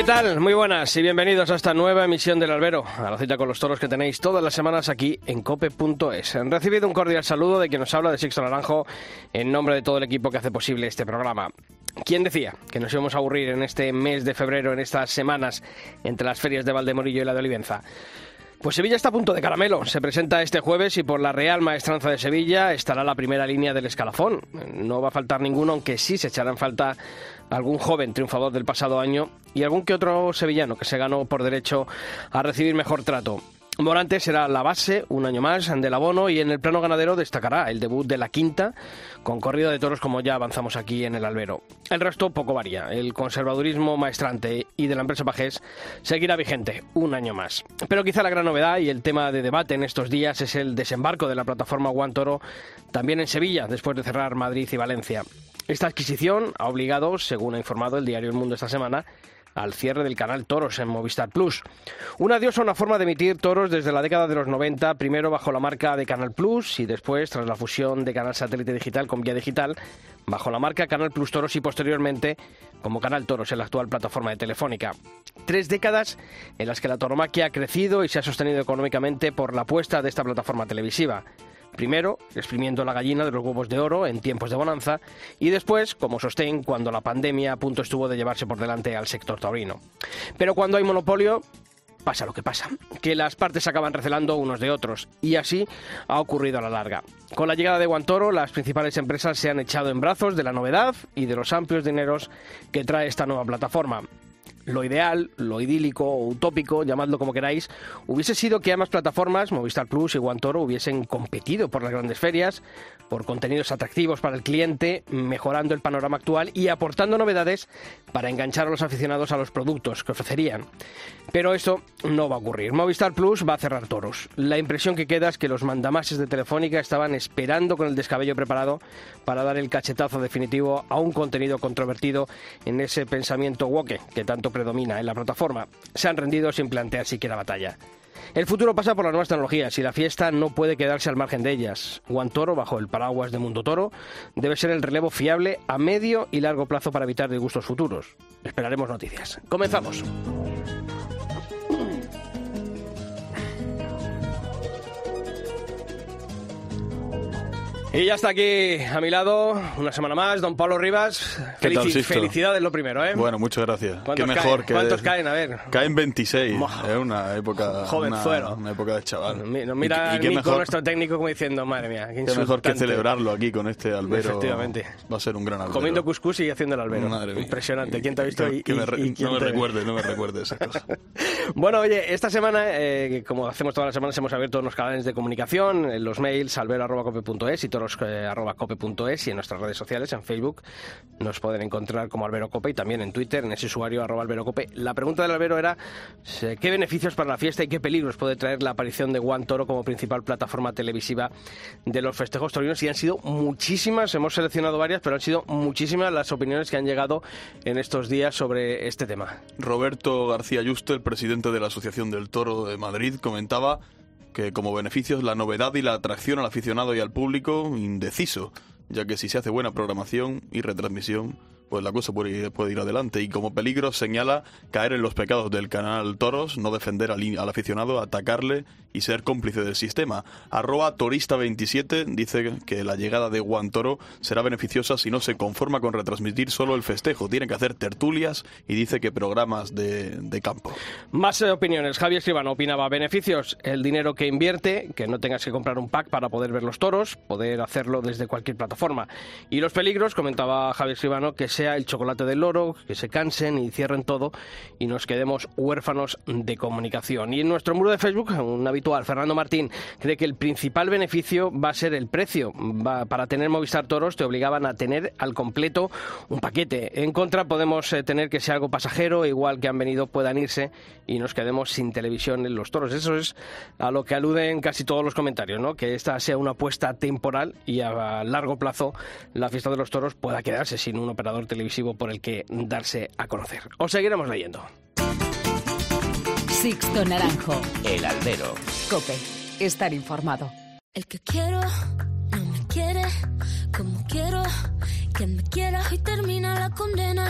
¿Qué tal? Muy buenas y bienvenidos a esta nueva emisión del Albero, a la cita con los toros que tenéis todas las semanas aquí en cope.es. Han recibido un cordial saludo de quien nos habla de Sixto Naranjo en nombre de todo el equipo que hace posible este programa. ¿Quién decía que nos íbamos a aburrir en este mes de febrero, en estas semanas entre las ferias de Valdemorillo y la de Olivenza? Pues Sevilla está a punto de caramelo. Se presenta este jueves y por la Real Maestranza de Sevilla estará la primera línea del escalafón. No va a faltar ninguno, aunque sí se echarán falta algún joven triunfador del pasado año y algún que otro sevillano que se ganó por derecho a recibir mejor trato. Morante será la base un año más del abono y en el plano ganadero destacará el debut de la quinta con corrida de toros como ya avanzamos aquí en el albero. El resto poco varía. El conservadurismo maestrante y de la empresa Pajés seguirá vigente un año más. Pero quizá la gran novedad y el tema de debate en estos días es el desembarco de la plataforma One Toro también en Sevilla después de cerrar Madrid y Valencia. Esta adquisición ha obligado, según ha informado el diario El Mundo esta semana, al cierre del canal Toros en Movistar Plus. Un adiós a una forma de emitir toros desde la década de los 90, primero bajo la marca de Canal Plus y después, tras la fusión de Canal Satélite Digital con Vía Digital, bajo la marca Canal Plus Toros y posteriormente como Canal Toros en la actual plataforma de Telefónica. Tres décadas en las que la toromaquia ha crecido y se ha sostenido económicamente por la apuesta de esta plataforma televisiva. Primero, exprimiendo la gallina de los huevos de oro en tiempos de bonanza y después, como sostén, cuando la pandemia a punto estuvo de llevarse por delante al sector taurino. Pero cuando hay monopolio, pasa lo que pasa, que las partes acaban recelando unos de otros, y así ha ocurrido a la larga. Con la llegada de Guantoro, las principales empresas se han echado en brazos de la novedad y de los amplios dineros que trae esta nueva plataforma lo ideal, lo idílico o utópico, llamadlo como queráis, hubiese sido que ambas plataformas, Movistar Plus y Guantoro, hubiesen competido por las grandes ferias, por contenidos atractivos para el cliente, mejorando el panorama actual y aportando novedades para enganchar a los aficionados a los productos que ofrecerían. Pero eso no va a ocurrir. Movistar Plus va a cerrar toros. La impresión que queda es que los mandamases de Telefónica estaban esperando con el descabello preparado para dar el cachetazo definitivo a un contenido controvertido en ese pensamiento woke que tanto predomina en la plataforma. Se han rendido sin plantear siquiera batalla. El futuro pasa por las nuevas tecnologías y la fiesta no puede quedarse al margen de ellas. Toro, bajo el paraguas de Mundo Toro, debe ser el relevo fiable a medio y largo plazo para evitar disgustos futuros. Esperaremos noticias. Comenzamos. Y ya está aquí a mi lado, una semana más, don Pablo Rivas. ¿Qué tal, Sixto? Felicidades lo primero, ¿eh? Bueno, muchas gracias. Qué ¿Cuántos mejor caen? que... ¿Cuántos caen? A ver. Caen 26. Buah. Es una época... Jovenzuelo. Una, una época de chaval. Nos mira y, y qué Nico, mejor, nuestro técnico, como diciendo, madre mía, qué qué mejor que celebrarlo aquí con este albero. Efectivamente. Va a ser un gran albero. Comiendo cuscús y haciendo el albero. Madre mía. Impresionante. ¿Quién te ha visto? Que, y, que me y- re- y quién no me recuerde, no me recuerde esas cosas. Bueno, oye, esta semana, eh, como hacemos todas las semanas, hemos abierto unos canales de comunicación, en los mails albero.cope.es y toros.cope.es y en nuestras redes sociales, en Facebook, nos pueden encontrar como Albero Cope y también en Twitter, en ese usuario arroba Albero Cope. La pregunta del albero era eh, ¿qué beneficios para la fiesta y qué peligros puede traer la aparición de One Toro como principal plataforma televisiva de los festejos torinos? Y han sido muchísimas, hemos seleccionado varias, pero han sido muchísimas las opiniones que han llegado en estos días sobre este tema. Roberto García Yuste, el presidente de la Asociación del Toro de Madrid, comentaba que como beneficios la novedad y la atracción al aficionado y al público indeciso, ya que si se hace buena programación y retransmisión, pues la cosa puede ir, puede ir adelante. Y como peligro señala caer en los pecados del canal Toros, no defender al, al aficionado, atacarle y ser cómplice del sistema. Arroba Torista27 dice que la llegada de Juan Toro será beneficiosa si no se conforma con retransmitir solo el festejo. Tiene que hacer tertulias y dice que programas de, de campo. Más eh, opiniones. Javier Escribano opinaba beneficios, el dinero que invierte, que no tengas que comprar un pack para poder ver los toros, poder hacerlo desde cualquier plataforma. Y los peligros, comentaba Javier Escribano, que sea el chocolate del loro, que se cansen y cierren todo y nos quedemos huérfanos de comunicación. Y en nuestro muro de Facebook, un habitual, Fernando Martín, cree que el principal beneficio va a ser el precio. para tener Movistar Toros te obligaban a tener al completo un paquete. En contra podemos eh, tener que sea algo pasajero, igual que han venido puedan irse y nos quedemos sin televisión en los toros. Eso es a lo que aluden casi todos los comentarios, ¿no? Que esta sea una apuesta temporal y a largo plazo la fiesta de los toros pueda quedarse sin un operador televisivo por el que darse a conocer. Os seguiremos leyendo. Sixto Naranjo. El albero. Cope. Estar informado. El que quiero no me quiere como quiero que me quiera y termina la condena.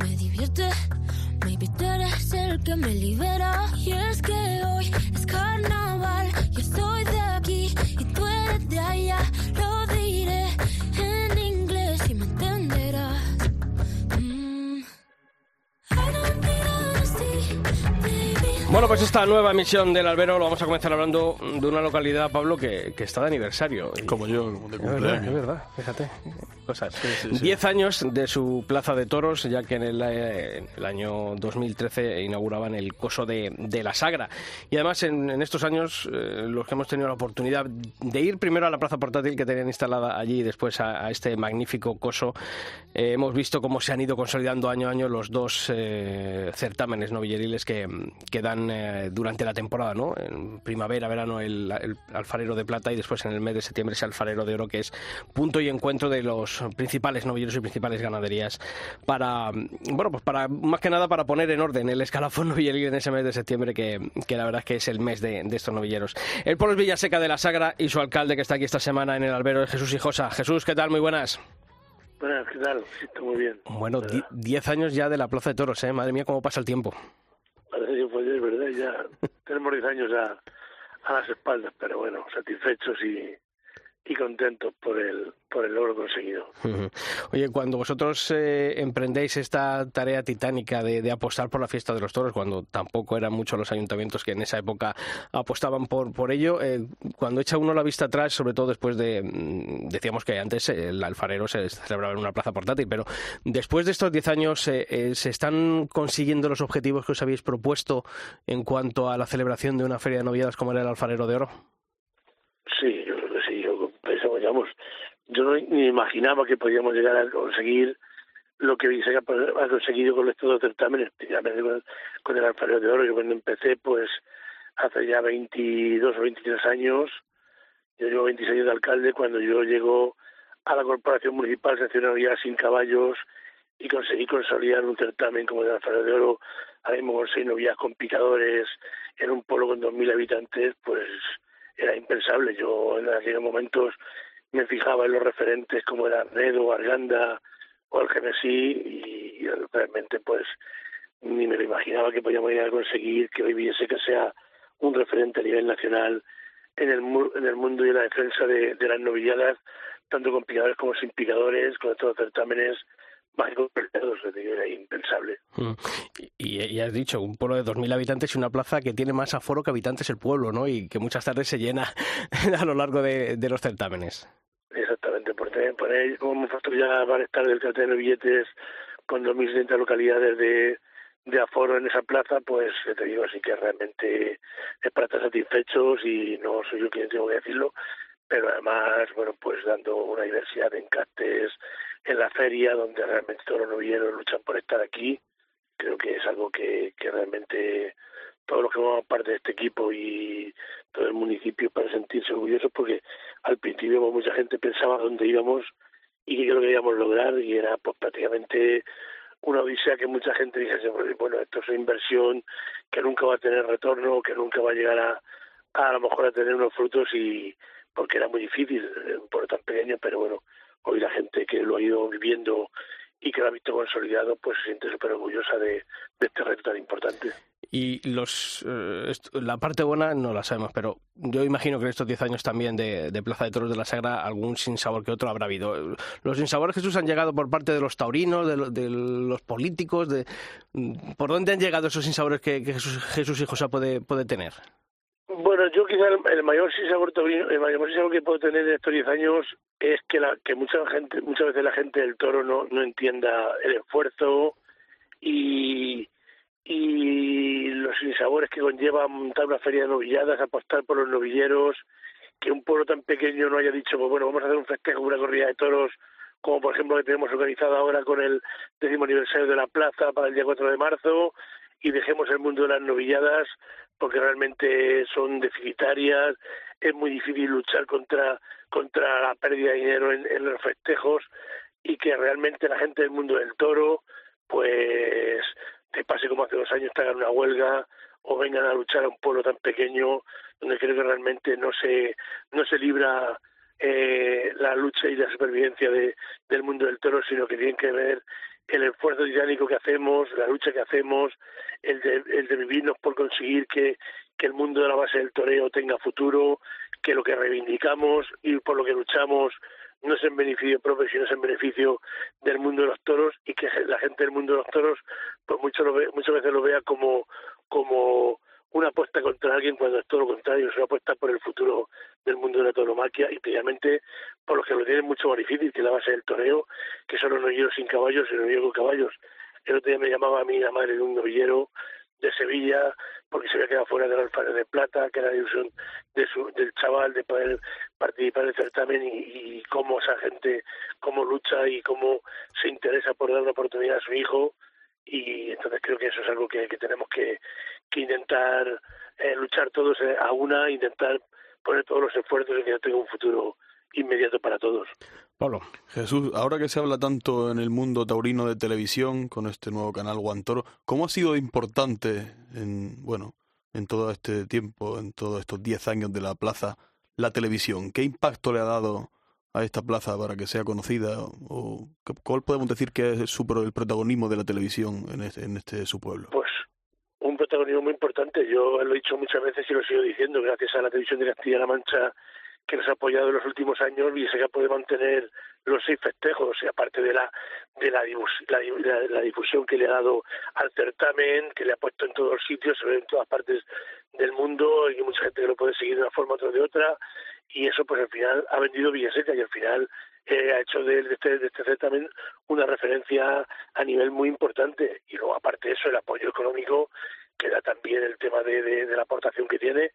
Me divierte, maybe tú eres el que me libera. Y es que hoy es carnaval, yo estoy de aquí y tú eres de allá. Thank you. Bueno, pues esta nueva emisión del Albero lo vamos a comenzar hablando de una localidad, Pablo, que, que está de aniversario. Como yo, de cumpleaños. Es verdad, fíjate. Cosas. Diez años de su plaza de toros, ya que en el, eh, año 2013 inauguraban el coso de, de la Sagra. Y además, en, estos años, eh, los que hemos tenido la oportunidad de ir primero a la plaza portátil que tenían instalada allí y después a, este magnífico coso, eh, hemos visto cómo se han ido consolidando año a año los dos certámenes novilleriles que, que dan eh, durante la temporada, ¿no? En primavera, verano el, alfarero de plata y después en el mes de septiembre ese alfarero de oro que es punto y encuentro de los principales novilleros y principales ganaderías para, bueno, pues para más que nada para poner en orden el escalafón novilleril en ese mes de septiembre que, la verdad es que es el mes de, estos novilleros. El pueblo es Villaseca de la Sagra y su alcalde que está aquí esta semana en el albero es Jesús Hijosa. Jesús, ¿qué tal? Muy buenas. Buenas, ¿qué tal? Sí, muy bien. Bueno, diez años ya de la Plaza de Toros, ¿eh? Madre mía, cómo pasa el tiempo es verdad, ya tenemos 10 años a, a las espaldas, pero bueno, satisfechos y, y contentos por el, por el logro conseguido. Oye, cuando vosotros eh, emprendéis esta tarea titánica de, apostar por la fiesta de los toros, cuando tampoco eran muchos los ayuntamientos que en esa época apostaban por, por ello, eh, cuando echa uno la vista atrás, sobre todo después de, mm, decíamos que antes el alfarero se celebraba en una plaza portátil, pero después de estos 10 años, eh, ¿se están consiguiendo los objetivos que os habéis propuesto en cuanto a la celebración de una feria de novedades como era el alfarero de oro? Sí, yo no ni imaginaba que podíamos llegar a conseguir lo que se ha conseguido con estos dos certámenes, con el alfarero de oro. Yo cuando empecé, pues hace ya 22 o 23 años, yo llevo 26 años de alcalde, cuando yo llego a la corporación municipal, ya sin caballos y conseguí consolidar un certamen como el alfarero de oro, ahora mismo con seis novias con picadores, en un pueblo con 2.000 habitantes, pues era impensable. Yo en aquellos momentos me fijaba en los referentes como el Arnedo, Arganda o el Genesí y, realmente pues ni me lo imaginaba que podíamos ir a conseguir que hoy viese que sea un referente a nivel nacional en el, en el mundo y en la defensa de, las novilladas, tanto con picadores como sin picadores, con estos certámenes mágicos perdidos, era impensable. Mm. Y, has dicho, un pueblo de 2.000 habitantes y una plaza que tiene más aforo que habitantes el pueblo, ¿no? Y que muchas tardes se llena a lo largo de los certámenes. Exactamente, porque poner como factor ya van a estar del cartel de billetes con 2.600 localidades de, de aforo en esa plaza, pues te digo, así que realmente es para estar satisfechos y no soy yo quien tengo que decirlo, pero además, bueno, pues dando una diversidad de encastes en la feria, donde realmente todos los novilleros luchan por estar aquí, creo que es algo que, que realmente todos los que formamos parte de este equipo y todo el municipio para sentirse orgullosos porque al principio pues, mucha gente pensaba dónde íbamos y qué lo que íbamos a lograr y era pues prácticamente una odisea que mucha gente dijese bueno esto es una inversión que nunca va a tener retorno que nunca va a llegar a a, lo mejor a tener unos frutos y porque era muy difícil un pueblo tan pequeño pero bueno hoy la gente que lo ha ido viviendo y que lo ha visto consolidado pues se siente súper orgullosa de este reto tan importante y los, eh, la parte buena no la sabemos, pero yo imagino que en estos 10 años también de, Plaza de Toros de la Sagra algún sinsabor que otro habrá habido. Los sinsabores Jesús han llegado por parte de los taurinos, de, los políticos, de ¿por dónde han llegado esos sinsabores que, Jesús, Jesús y José puede, puede tener? Bueno, yo quizá el, mayor sinsabor el mayor sinsabor que puedo tener en estos 10 años es que la que mucha gente muchas veces la gente del toro no, no entienda el esfuerzo y y los sinsabores que conlleva montar una feria de novilladas, apostar por los novilleros, que un pueblo tan pequeño no haya dicho, pues bueno, vamos a hacer un festejo, una corrida de toros, como por ejemplo que tenemos organizado ahora con el décimo aniversario de la plaza para el día 4 de marzo, y dejemos el mundo de las novilladas porque realmente son deficitarias, es muy difícil luchar contra, contra la pérdida de dinero en los festejos y que realmente la gente del mundo del toro pues te pase como hace dos años, te hagan una huelga o vengan a luchar a un pueblo tan pequeño donde creo que realmente no se, no se libra eh, la lucha y la supervivencia de, del mundo del toro, sino que tienen que ver el esfuerzo dinámico que hacemos, la lucha que hacemos, el de, el de vivirnos por conseguir que, que el mundo de la base del toreo tenga futuro, que lo que reivindicamos y por lo que luchamos no es en beneficio propio, sino es en beneficio del mundo de los toros y que la gente del mundo de los toros pues muchas veces lo vea como, como una apuesta contra alguien cuando es todo lo contrario, es una apuesta por el futuro del mundo de la tauromaquia y precisamente por los que lo tienen mucho más difícil que la base del toreo, que son los novilleros sin caballos y los novilleros con caballos. El otro día me llamaba a mí la madre de un novillero de Sevilla, porque se había quedado fuera del alfaro de plata, que era la ilusión de su, del chaval de poder participar en el certamen y, cómo esa gente, cómo lucha y cómo se interesa por dar una oportunidad a su hijo. Y entonces creo que eso es algo que, tenemos que, que intentar eh, luchar todos eh, a una, intentar poner todos los esfuerzos en que tenga un futuro inmediato para todos. Pablo. Jesús, ahora que se habla tanto en el mundo taurino de televisión con este nuevo canal Guantoro, ¿cómo ha sido importante en, bueno, en todo este tiempo, en todos estos 10 años de la plaza, la televisión? ¿Qué impacto le ha dado a esta plaza para que sea conocida? ¿O cuál podemos decir que es su, el protagonismo de la televisión en este, en este su pueblo? Pues un protagonismo muy importante. Yo lo he dicho muchas veces y lo sigo diciendo, gracias a la televisión de Castilla-La Mancha que nos ha apoyado en los últimos años y se puede mantener los seis festejos, y aparte de la de la, la, difusión que le ha dado al certamen, que le ha puesto en todos los sitios, se ve en todas partes del mundo y mucha gente lo puede seguir de una forma o de otra, y eso pues al final ha vendido Villaseca y al final eh, ha hecho de, este, de este certamen una referencia a nivel muy importante. Y luego aparte de eso el apoyo económico que da también el tema de, de la aportación que tiene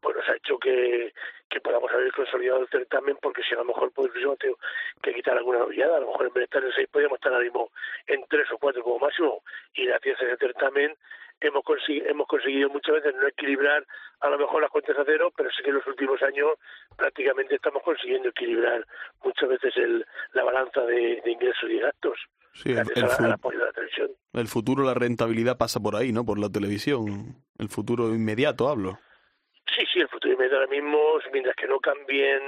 pues nos ha hecho que, que podamos haber consolidado el certamen porque si a lo mejor podríamos tener que quitar alguna novillada, a lo mejor en vez de estar en seis podríamos estar ahora mismo en tres o cuatro como máximo y gracias a ese certamen hemos, conseguido, hemos conseguido muchas veces no equilibrar a lo mejor las cuentas a cero, pero sí que en los últimos años prácticamente estamos consiguiendo equilibrar muchas veces el, la balanza de, ingresos y gastos. Sí, el, apoyo de la televisión. El futuro, la rentabilidad pasa por ahí, ¿no? Por la televisión. El futuro inmediato, hablo. Sí, sí, el futuro inmediato ahora mismo, mientras que no cambien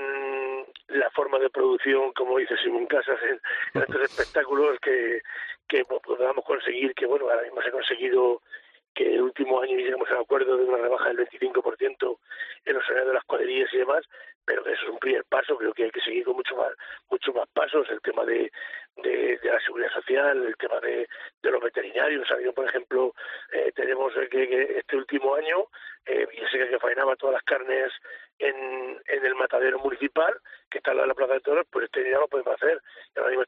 la forma de producción, como dice Simón Casas, en, estos espectáculos que, que podamos conseguir, que bueno, ahora mismo se ha conseguido que el último año llegamos al acuerdo de una rebaja del 25% en los salarios de las cuadrillas y demás, pero que eso es un primer paso, creo que hay que seguir con mucho más, muchos más pasos, el tema de, de, la seguridad social, el tema de, de los veterinarios, por ejemplo, eh, tenemos que, este último año, eh, y sé que faenaba todas las carnes en, en el matadero municipal, que está en la Plaza de Toros, pues este día lo podemos hacer.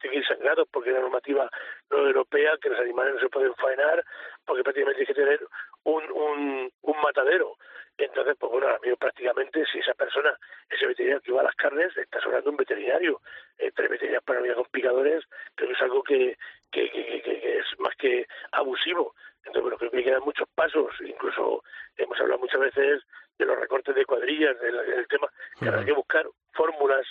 Y ahora mismo tienen que ir sangrados porque la normativa no europea que los animales no se pueden faenar porque prácticamente hay que tener un, un, un matadero. Entonces, pues bueno, mismo prácticamente si esa persona, ese veterinario que va a las carnes, está sobrando un veterinario. Eh, tres veterinarios para mí con picadores, creo que es algo que, que, que, que, es más que abusivo. Entonces, bueno, creo que quedan muchos pasos. Incluso hemos hablado muchas veces de los recortes de cuadrillas, del, tema, que habrá que buscar fórmulas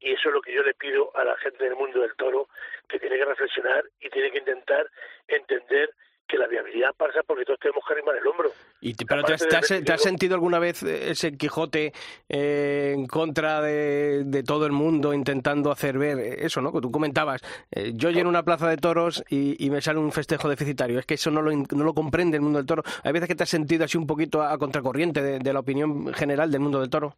y eso es lo que yo le pido a la gente del mundo del toro, que tiene que reflexionar y tiene que intentar entender que la viabilidad pasa porque todos tenemos que arrimar el hombro. ¿Y pero te has, sentido alguna vez ese Quijote eh, en contra de, todo el mundo intentando hacer ver eso, ¿no? Que tú comentabas, eh, yo lleno una plaza de toros y, me sale un festejo deficitario. Es que eso no lo, no lo comprende el mundo del toro. ¿Hay veces que te has sentido así un poquito a, contracorriente de la opinión general del mundo del toro?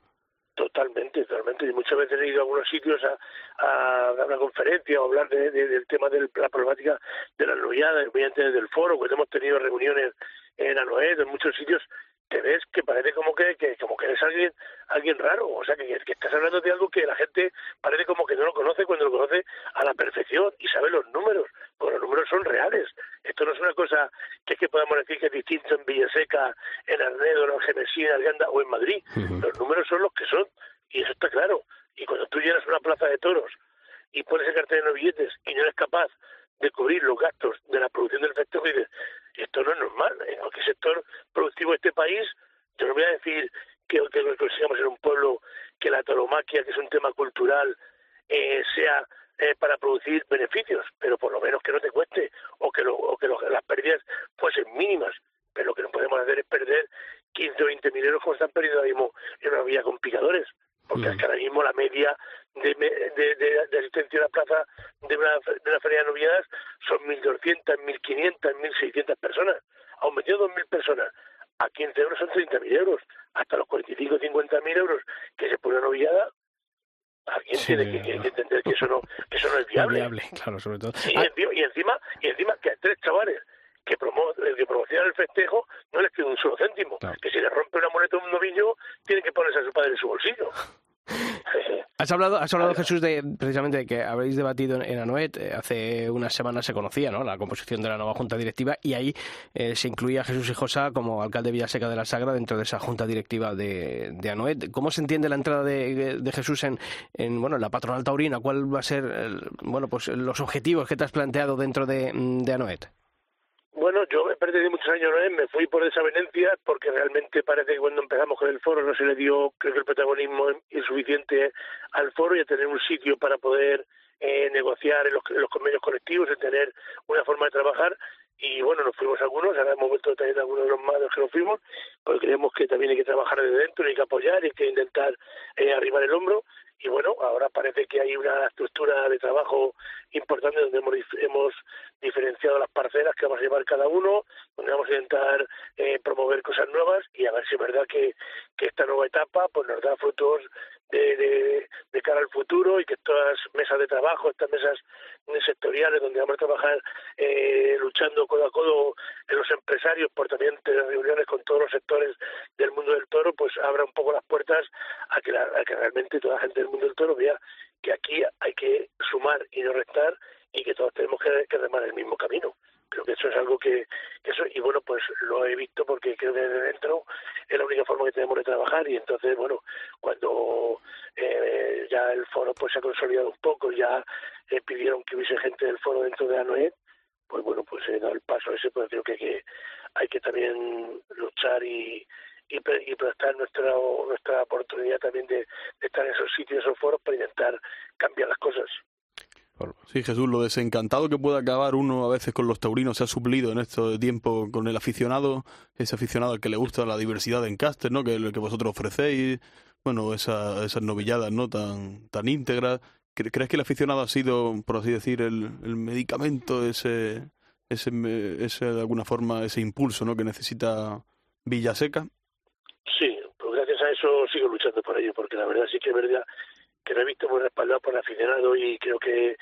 Y muchas veces he ido a algunos sitios a, dar una conferencia o hablar de, del tema de la problemática de la noviada, mediante del foro, que hemos tenido reuniones en Anoed, en muchos sitios te ves que parece como que, que como que eres alguien alguien raro, o sea, que, que, estás hablando de algo que la gente parece como que no lo conoce cuando lo conoce a la perfección y sabe los números, porque los números son reales. Esto no es una cosa que es que podamos decir que es distinto en Villaseca, en Arnedo, en Gemesí, en Arganda o en Madrid. Los números son los que son, y eso está claro. Y cuando tú llenas una plaza de toros y pones el cartel en los billetes y no eres capaz de cubrir los gastos de la producción del y dices, esto no es normal. En cualquier sector productivo de este país, yo no voy a decir que, que consigamos en un pueblo que la tauromaquia, que es un tema cultural, eh, sea eh, para producir beneficios, pero por lo menos que no te cueste o que, lo, o que las pérdidas fuesen mínimas. Pero lo que no podemos hacer es perder 15 o 20 mil euros como están perdiendo ahora mismo en una vía con picadores porque es que ahora mismo la media de, de, de, asistencia a la plaza de una, de una feria de novedades son 1.200, 1.500, 1.600 personas. Ha aumentado 2.000 personas. A 15 euros son 30.000 euros. Hasta los 45 50.000 euros que se pone una novillada, alguien tiene que, que, entender que eso no, que eso no es viable. viable claro, sobre todo. Y, ah. encima, y, encima, y encima que hay tres chavales que, promo que promocionan el festejo no les queda un solo céntimo. Que si le rompe una moneta a un novillo, tiene que ponerse a su padre en su bolsillo. Has hablado, has hablado Jesús, de precisamente de que habéis debatido en, Anoet. Eh, hace unas semanas se conocía ¿no? la composición de la nueva junta directiva y ahí eh, se incluía a Jesús Hijosa como alcalde de Villaseca de la Sagra dentro de esa junta directiva de, de Anoet. ¿Cómo se entiende la entrada de, de Jesús en, en, bueno, la patronal taurina? ¿Cuál va a ser bueno, pues los objetivos que te has planteado dentro de, de Anoet? Bueno, yo he perdido muchos años, ¿no? me fui por desavenencias porque realmente parece que cuando empezamos con el foro no se le dio, creo que el protagonismo insuficiente al foro y a tener un sitio para poder eh, negociar en los, en los, convenios colectivos, en tener una forma de trabajar. Y bueno, nos fuimos algunos, ahora hemos vuelto a tener algunos de los más que nos fuimos, porque creemos que también hay que trabajar desde dentro, hay que apoyar, hay que intentar eh, arribar el hombro y bueno, ahora parece que hay una estructura de trabajo importante donde hemos, hemos diferenciado las parcelas que vamos a llevar cada uno, donde vamos a intentar eh, promover cosas nuevas y a ver si es verdad que, que esta nueva etapa pues nos da frutos de, de, cara al futuro y que estas mesas de trabajo, estas mesas sectoriales donde vamos a trabajar eh, luchando codo a codo en los empresarios por también tener reuniones con todos los sectores del mundo del toro, pues abra un poco las puertas a que, la, que realmente toda la gente del mundo del toro vea que aquí hay que sumar y no restar y que todos tenemos que, que remar el mismo camino. Creo que eso es algo que, eso y bueno pues lo he visto porque creo que desde dentro es la única forma que tenemos de trabajar y entonces bueno cuando eh, ya el foro pues se ha consolidado un poco ya eh, pidieron que hubiese gente del foro dentro de ANOED pues bueno pues he dado el paso ese pues creo que que, hay que también luchar y y, y prestar nuestra nuestra oportunidad también de, de estar en esos sitios, esos foros para intentar cambiar las cosas. Sí, Jesús, lo desencantado que puede acabar uno a veces con los taurinos se ha suplido en este tiempo con el aficionado, ese aficionado al que le gusta la diversidad en caster, ¿no? Que que vosotros ofrecéis, bueno, esa, esas novilladas, ¿no? Tan, tan íntegras. ¿Crees que el aficionado ha sido, por así decir, el, el medicamento, ese, ese, ese, de alguna forma, ese impulso, ¿no? Que necesita Villaseca? Sí, pues gracias a eso sigo luchando por ello, porque la verdad sí que es verdad que me he visto muy respaldado por el aficionado y creo que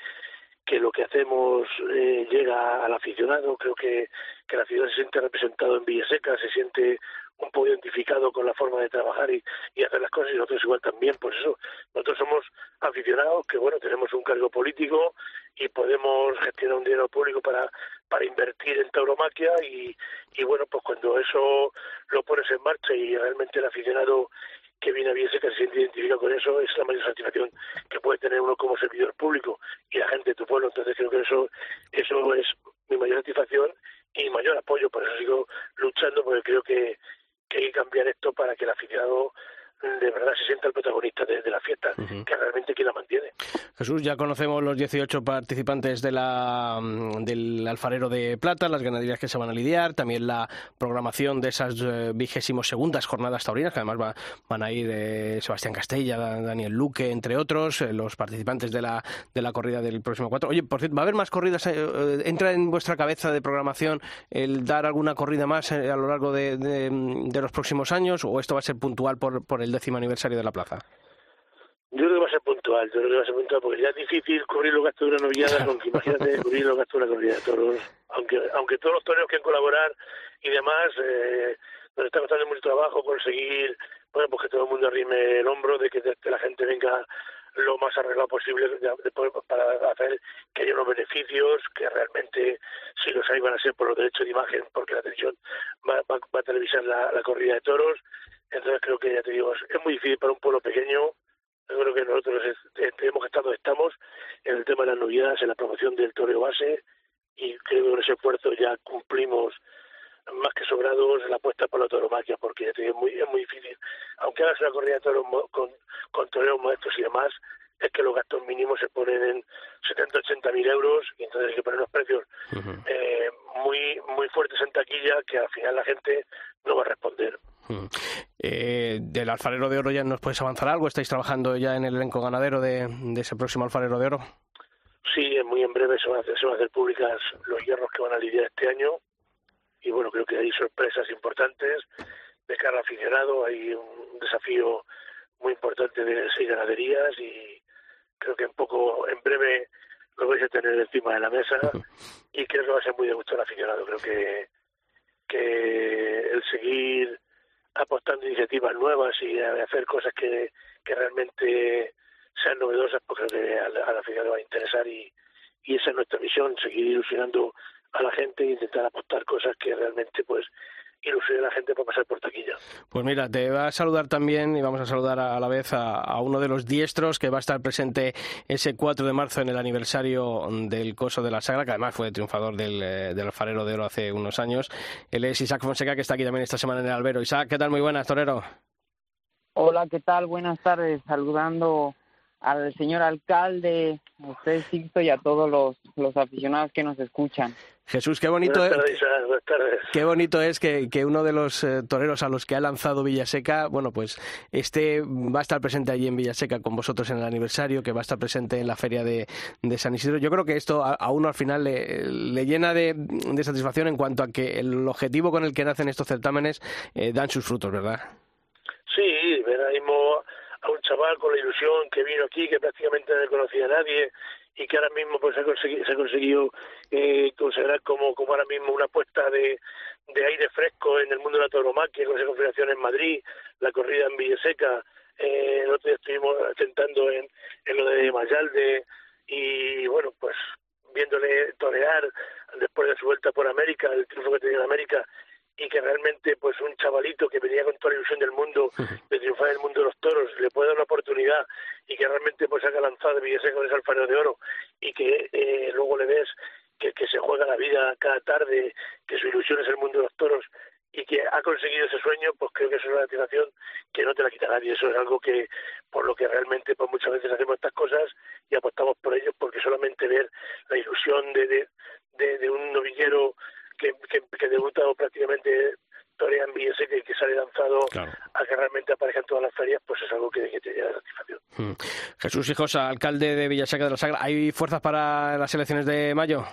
que lo que hacemos eh, llega al aficionado, creo que, que el aficionado se siente representado en Villaseca, se siente un poco identificado con la forma de trabajar y, y hacer las cosas y nosotros igual también, pues eso, nosotros somos aficionados que bueno, tenemos un cargo político y podemos gestionar un dinero público para, para invertir en tauromaquia y, y bueno, pues cuando eso lo pones en marcha y realmente el aficionado que viene bien que se siente identificado con eso, es la mayor satisfacción que puede tener uno como servidor público y la gente de tu pueblo. Entonces creo que eso, eso es mi mayor satisfacción y mayor apoyo. Por eso sigo luchando porque creo que, que hay que cambiar esto para que el aficionado de verdad se sienta el protagonista de, la fiesta, que realmente quien la mantiene. Jesús, ya conocemos los 18 participantes de la, mm, del alfarero de plata, las ganaderías que se van a lidiar, también la programación de esas eh, vigésimos segundas jornadas taurinas, que además van a ir eh, Sebastián Castella, Daniel Luque, entre otros, eh, los participantes de la, de la corrida del próximo 4. Oye, por cierto, ¿va a haber más corridas? ¿Entra en vuestra cabeza de programación el dar alguna corrida más a lo largo de, de, los próximos años o esto va a ser puntual por, por el décimo aniversario de la plaza? Yo creo que va a ser puntual, yo creo que va a ser puntual, porque ya es difícil cubrir los gastos de una novillada, aunque imagínate cubrir los gastos de una corrida de toros. Aunque, aunque todos los toreros quieren colaborar y demás, eh, nos está costando mucho trabajo conseguir, bueno, pues que todo el mundo arrime el hombro, de que, la gente venga lo más arreglado posible para hacer que haya unos beneficios que realmente si los hay van a ser por los derechos de imagen porque la televisión va, va, a televisar la, la, corrida de toros entonces creo que ya te digo es muy difícil para un pueblo pequeño yo creo que nosotros tenemos que estar donde estamos en el tema de las novedades en la promoción del toreo base y creo que con ese esfuerzo ya cumplimos más que sobrados la apuesta por la tauromaquia, porque es muy, es muy difícil. Aunque hagas una corrida de toros con, con toreros modestos y demás, es que los gastos mínimos se ponen en 70, 80 mil euros y entonces hay que poner unos precios eh, muy, muy fuertes en taquilla que al final la gente no va a responder. Eh, del alfarero de oro ya nos puedes avanzar algo. ¿Estáis trabajando ya en el elenco ganadero de, de ese próximo alfarero de oro? Sí, muy en breve se van, a hacer, se van a hacer públicas los hierros que van a lidiar este año y bueno, creo que hay sorpresas importantes de cara al aficionado, hay un desafío muy importante de seis ganaderías y creo que en poco, en breve lo vais a tener encima de la mesa y creo que va a ser muy de gusto al aficionado. Creo que, que el seguir apostando iniciativas nuevas y hacer cosas que, que realmente sean novedosas, pues creo que al, al aficionado va a interesar y, y esa es nuestra misión, seguir ilusionando a la gente e intentar apostar cosas que realmente pues ilusionen a la gente para pasar por taquilla. Pues mira, te va a saludar también y vamos a saludar a, la vez a, uno de los diestros que va a estar presente ese 4 de marzo en el aniversario del Coso de la Sagra, que además fue triunfador del, eh, del Alfarero de Oro hace unos años. Él es Isaac Fonseca, que está aquí también esta semana en el Albero. Isaac, ¿qué tal? Muy buenas, torero. Hola, ¿qué tal? Buenas tardes. Saludando al señor alcalde, a usted, Sixto, y a todos los, los aficionados que nos escuchan. Jesús, qué bonito es. Qué bonito es que, que uno de los eh, toreros a los que ha lanzado Villaseca, bueno, pues este va a estar presente allí en Villaseca con vosotros en el aniversario, que va a estar presente en la feria de, de San Isidro. Yo creo que esto a, uno al final le, le llena de, de, satisfacción en cuanto a que el objetivo con el que nacen estos certámenes eh, dan sus frutos, ¿verdad? Sí, mismo a un chaval con la ilusión que vino aquí, que prácticamente no conocía a nadie y que ahora mismo pues se ha conseguido, se eh, considerar como, como ahora mismo una apuesta de, de aire fresco en el mundo de la tauromaquia, con esa confederación en Madrid, la corrida en Villaseca, eh, el otro día estuvimos atentando en, en lo de Mayalde y bueno, pues viéndole torear después de su vuelta por América, el triunfo que tenía en América, y que realmente pues un chavalito que venía con toda la ilusión del mundo de triunfar en el mundo de los toros le puede dar una oportunidad y que realmente pues haga lanzado de Villaseca con ese alfarero de oro y que eh, luego le ves que, que se juega la vida cada tarde, que su ilusión es el mundo de los toros y que ha conseguido ese sueño, pues creo que es una satisfacción que no te la quita nadie. Eso es algo que, por lo que realmente pues muchas veces hacemos estas cosas y apostamos por ellos, porque solamente ver la ilusión de, de, de, de un novillero que, que, que debutado prácticamente Torea en Villaseca y que sale lanzado a que realmente aparezca en todas las ferias, pues es algo que, que te llena satisfacción. Hmm. Jesús Hijosa, alcalde de Villaseca de la Sagra, ¿hay fuerzas para las elecciones de mayo?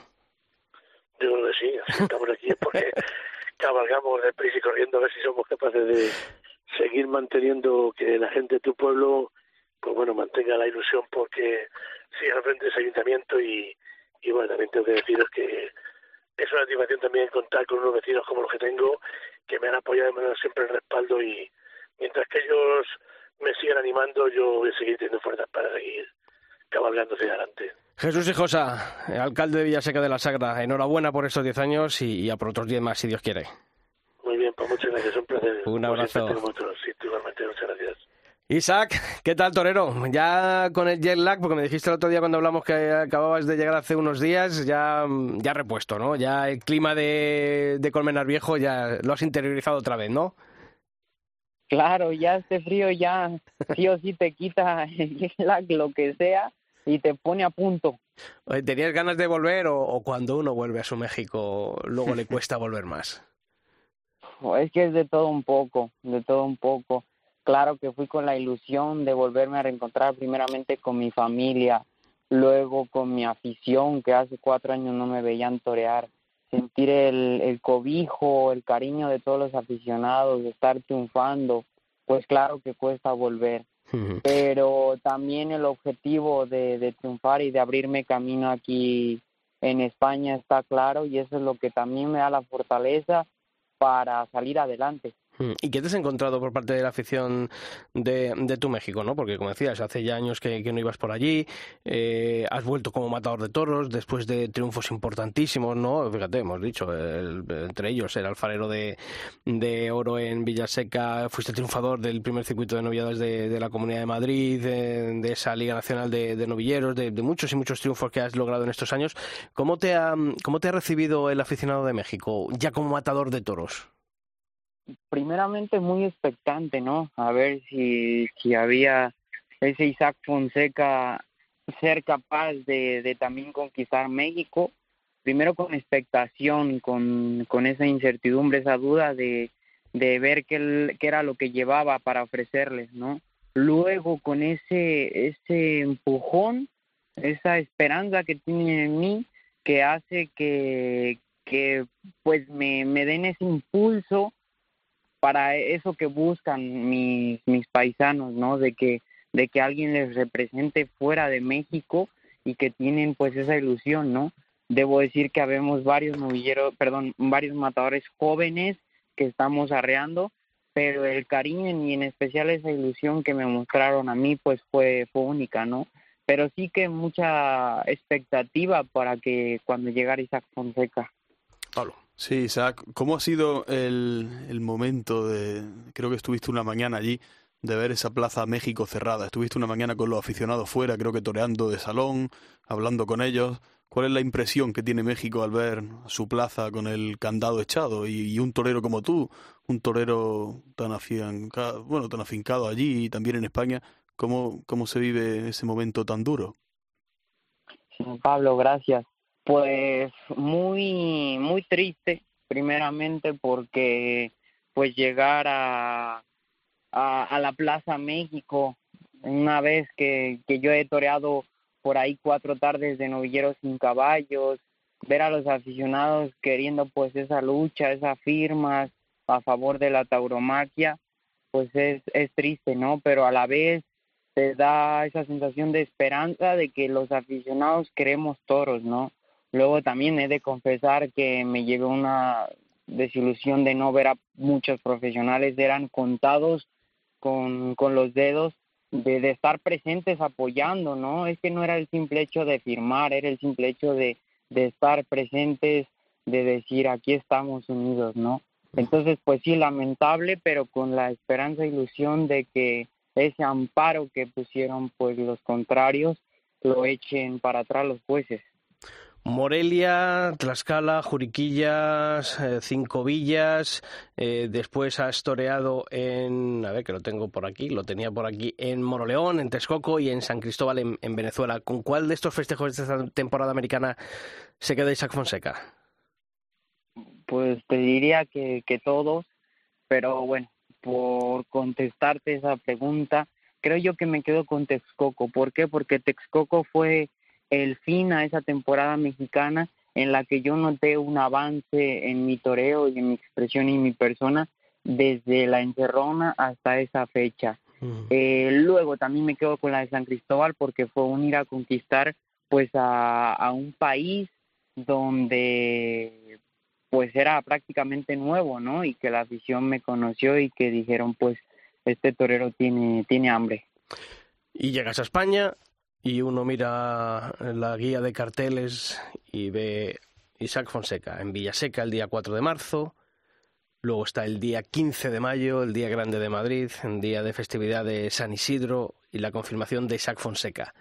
Yo creo que sí, estamos aquí porque cabalgamos deprisa y corriendo a ver si somos capaces de seguir manteniendo que la gente de tu pueblo, pues bueno, mantenga la ilusión porque siga al frente de ese ayuntamiento y, y bueno, también tengo que deciros que es una satisfacción también contar con unos vecinos como los que tengo, que me han apoyado y me han dado siempre el respaldo y mientras que ellos me sigan animando, yo voy a seguir teniendo fuerzas para seguir cabalgando hacia adelante. Jesús Hijosa, alcalde de Villaseca de la Sagra, enhorabuena por estos 10 años y, a por otros 10 más, si Dios quiere. Muy bien, pues muchas gracias, un placer. Un abrazo. Sí, igualmente, muchas gracias. Isaac, ¿qué tal, torero? Ya con el jet lag, porque me dijiste el otro día cuando hablamos que acababas de llegar hace unos días, ya, ya repuesto, ¿no? Ya el clima de, de Colmenar Viejo ya lo has interiorizado otra vez, ¿no? Claro, ya este frío ya sí o sí te quita el jet lag, lo que sea, y te pone a punto. ¿Tenías ganas de volver o, o cuando uno vuelve a su México luego le cuesta volver más? Es que es de todo un poco, de todo un poco claro que fui con la ilusión de volverme a reencontrar primeramente con mi familia, luego con mi afición, que hace cuatro años no me veían torear, sentir el, el cobijo, el cariño de todos los aficionados, de estar triunfando, pues claro que cuesta volver. Pero también el objetivo de, de triunfar y de abrirme camino aquí en España está claro y eso es lo que también me da la fortaleza para salir adelante. Mm. ¿Y qué te has encontrado por parte de la afición de, de tu México? ¿no? Porque, como decías, hace ya años que, no ibas por allí, eh, has vuelto como matador de toros después de triunfos importantísimos, ¿no? Fíjate, hemos dicho, entre ellos el alfarero de, de, oro en Villaseca, fuiste triunfador del primer circuito de novilladas de, la Comunidad de Madrid, de, esa Liga Nacional de, Novilleros, de, muchos y muchos triunfos que has logrado en estos años. ¿Cómo te, ha, ¿Cómo te ha recibido el aficionado de México, ya como matador de toros? Primeramente muy expectante, ¿no? A ver si, si había ese Isaac Fonseca ser capaz de, de también conquistar México, primero con expectación, con, con esa incertidumbre, esa duda de, de ver qué, qué era lo que llevaba para ofrecerles, ¿no? Luego con ese, ese empujón, esa esperanza que tiene en mí, que hace que, que pues me, me den ese impulso para eso que buscan mis, mis paisanos, ¿no? De que, de que alguien les represente fuera de México y que tienen pues esa ilusión, ¿no? Debo decir que habemos varios novilleros, perdón, varios matadores jóvenes que estamos arreando, pero el cariño y en especial esa ilusión que me mostraron a mí pues fue, fue única, ¿no? Pero sí que mucha expectativa para que cuando llegara Isaac Fonseca. Pablo. Sí, Isaac, ¿cómo ha sido el, el momento de, creo que estuviste una mañana allí, de ver esa Plaza México cerrada? Estuviste una mañana con los aficionados fuera, creo que toreando de salón, hablando con ellos. ¿Cuál es la impresión que tiene México al ver su plaza con el candado echado y, un torero como tú, un torero tan afincado, bueno, tan afincado allí y también en España? ¿Cómo, cómo se vive ese momento tan duro? Pablo, gracias. Pues muy, muy triste, primeramente porque pues llegar a, a, la Plaza México, una vez que, que yo he toreado por ahí cuatro tardes de novilleros sin caballos, ver a los aficionados queriendo pues esa lucha, esas firmas a favor de la tauromaquia, pues es, es triste, ¿no? Pero a la vez te da esa sensación de esperanza de que los aficionados queremos toros, ¿no? Luego también he de confesar que me llevé una desilusión de no ver a muchos profesionales, eran contados con, con los dedos de, de, estar presentes apoyando, ¿no? Es que no era el simple hecho de firmar, era el simple hecho de, de estar presentes, de decir aquí estamos unidos, ¿no? Entonces, pues sí, lamentable, pero con la esperanza e ilusión de que ese amparo que pusieron pues los contrarios lo echen para atrás los jueces. Morelia, Tlaxcala, Juriquillas, eh, Cinco Villas, eh, después ha toreado en, a ver que lo tengo por aquí, lo tenía por aquí, en Moroleón, en Texcoco y en San Cristóbal en, Venezuela. ¿Con cuál de estos festejos de esta temporada americana se queda Isaac Fonseca? Pues te diría que, que todos, pero bueno, por contestarte esa pregunta, creo yo que me quedo con Texcoco. ¿Por qué? Porque Texcoco fue el fin a esa temporada mexicana en la que yo noté un avance en mi toreo y en mi expresión y en mi persona desde la encerrona hasta esa fecha. Eh, luego también me quedo con la de San Cristóbal porque fue un ir a conquistar pues a, a un país donde pues era prácticamente nuevo, ¿no? Y que la afición me conoció y que dijeron pues este torero tiene, tiene hambre. Y llegas a España, y uno mira la guía de carteles y ve Isaac Fonseca en Villaseca el día 4 de marzo, luego está el día 15 de mayo, el día grande de Madrid, el día de festividad de San Isidro y la confirmación de Isaac Fonseca.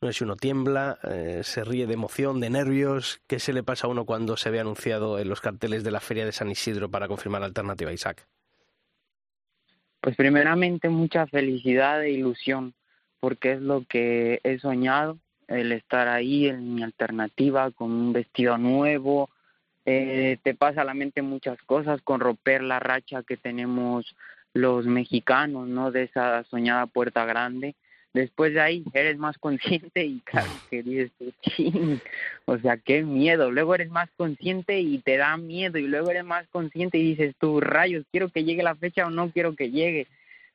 No sé si uno tiembla, eh, se ríe de emoción, de nervios. ¿Qué se le pasa a uno cuando se ve anunciado en los carteles de la Feria de San Isidro para confirmar la alternativa Isaac? Pues primeramente mucha felicidad e ilusión porque es lo que he soñado, el estar ahí en mi alternativa con un vestido nuevo, eh, te pasa a la mente muchas cosas con romper la racha que tenemos los mexicanos, ¿no? De esa soñada puerta grande. Después de ahí eres más consciente y claro que dices, o sea, qué miedo. Luego eres más consciente y te da miedo y luego eres más consciente y dices, tú rayos, quiero que llegue la fecha o no quiero que llegue.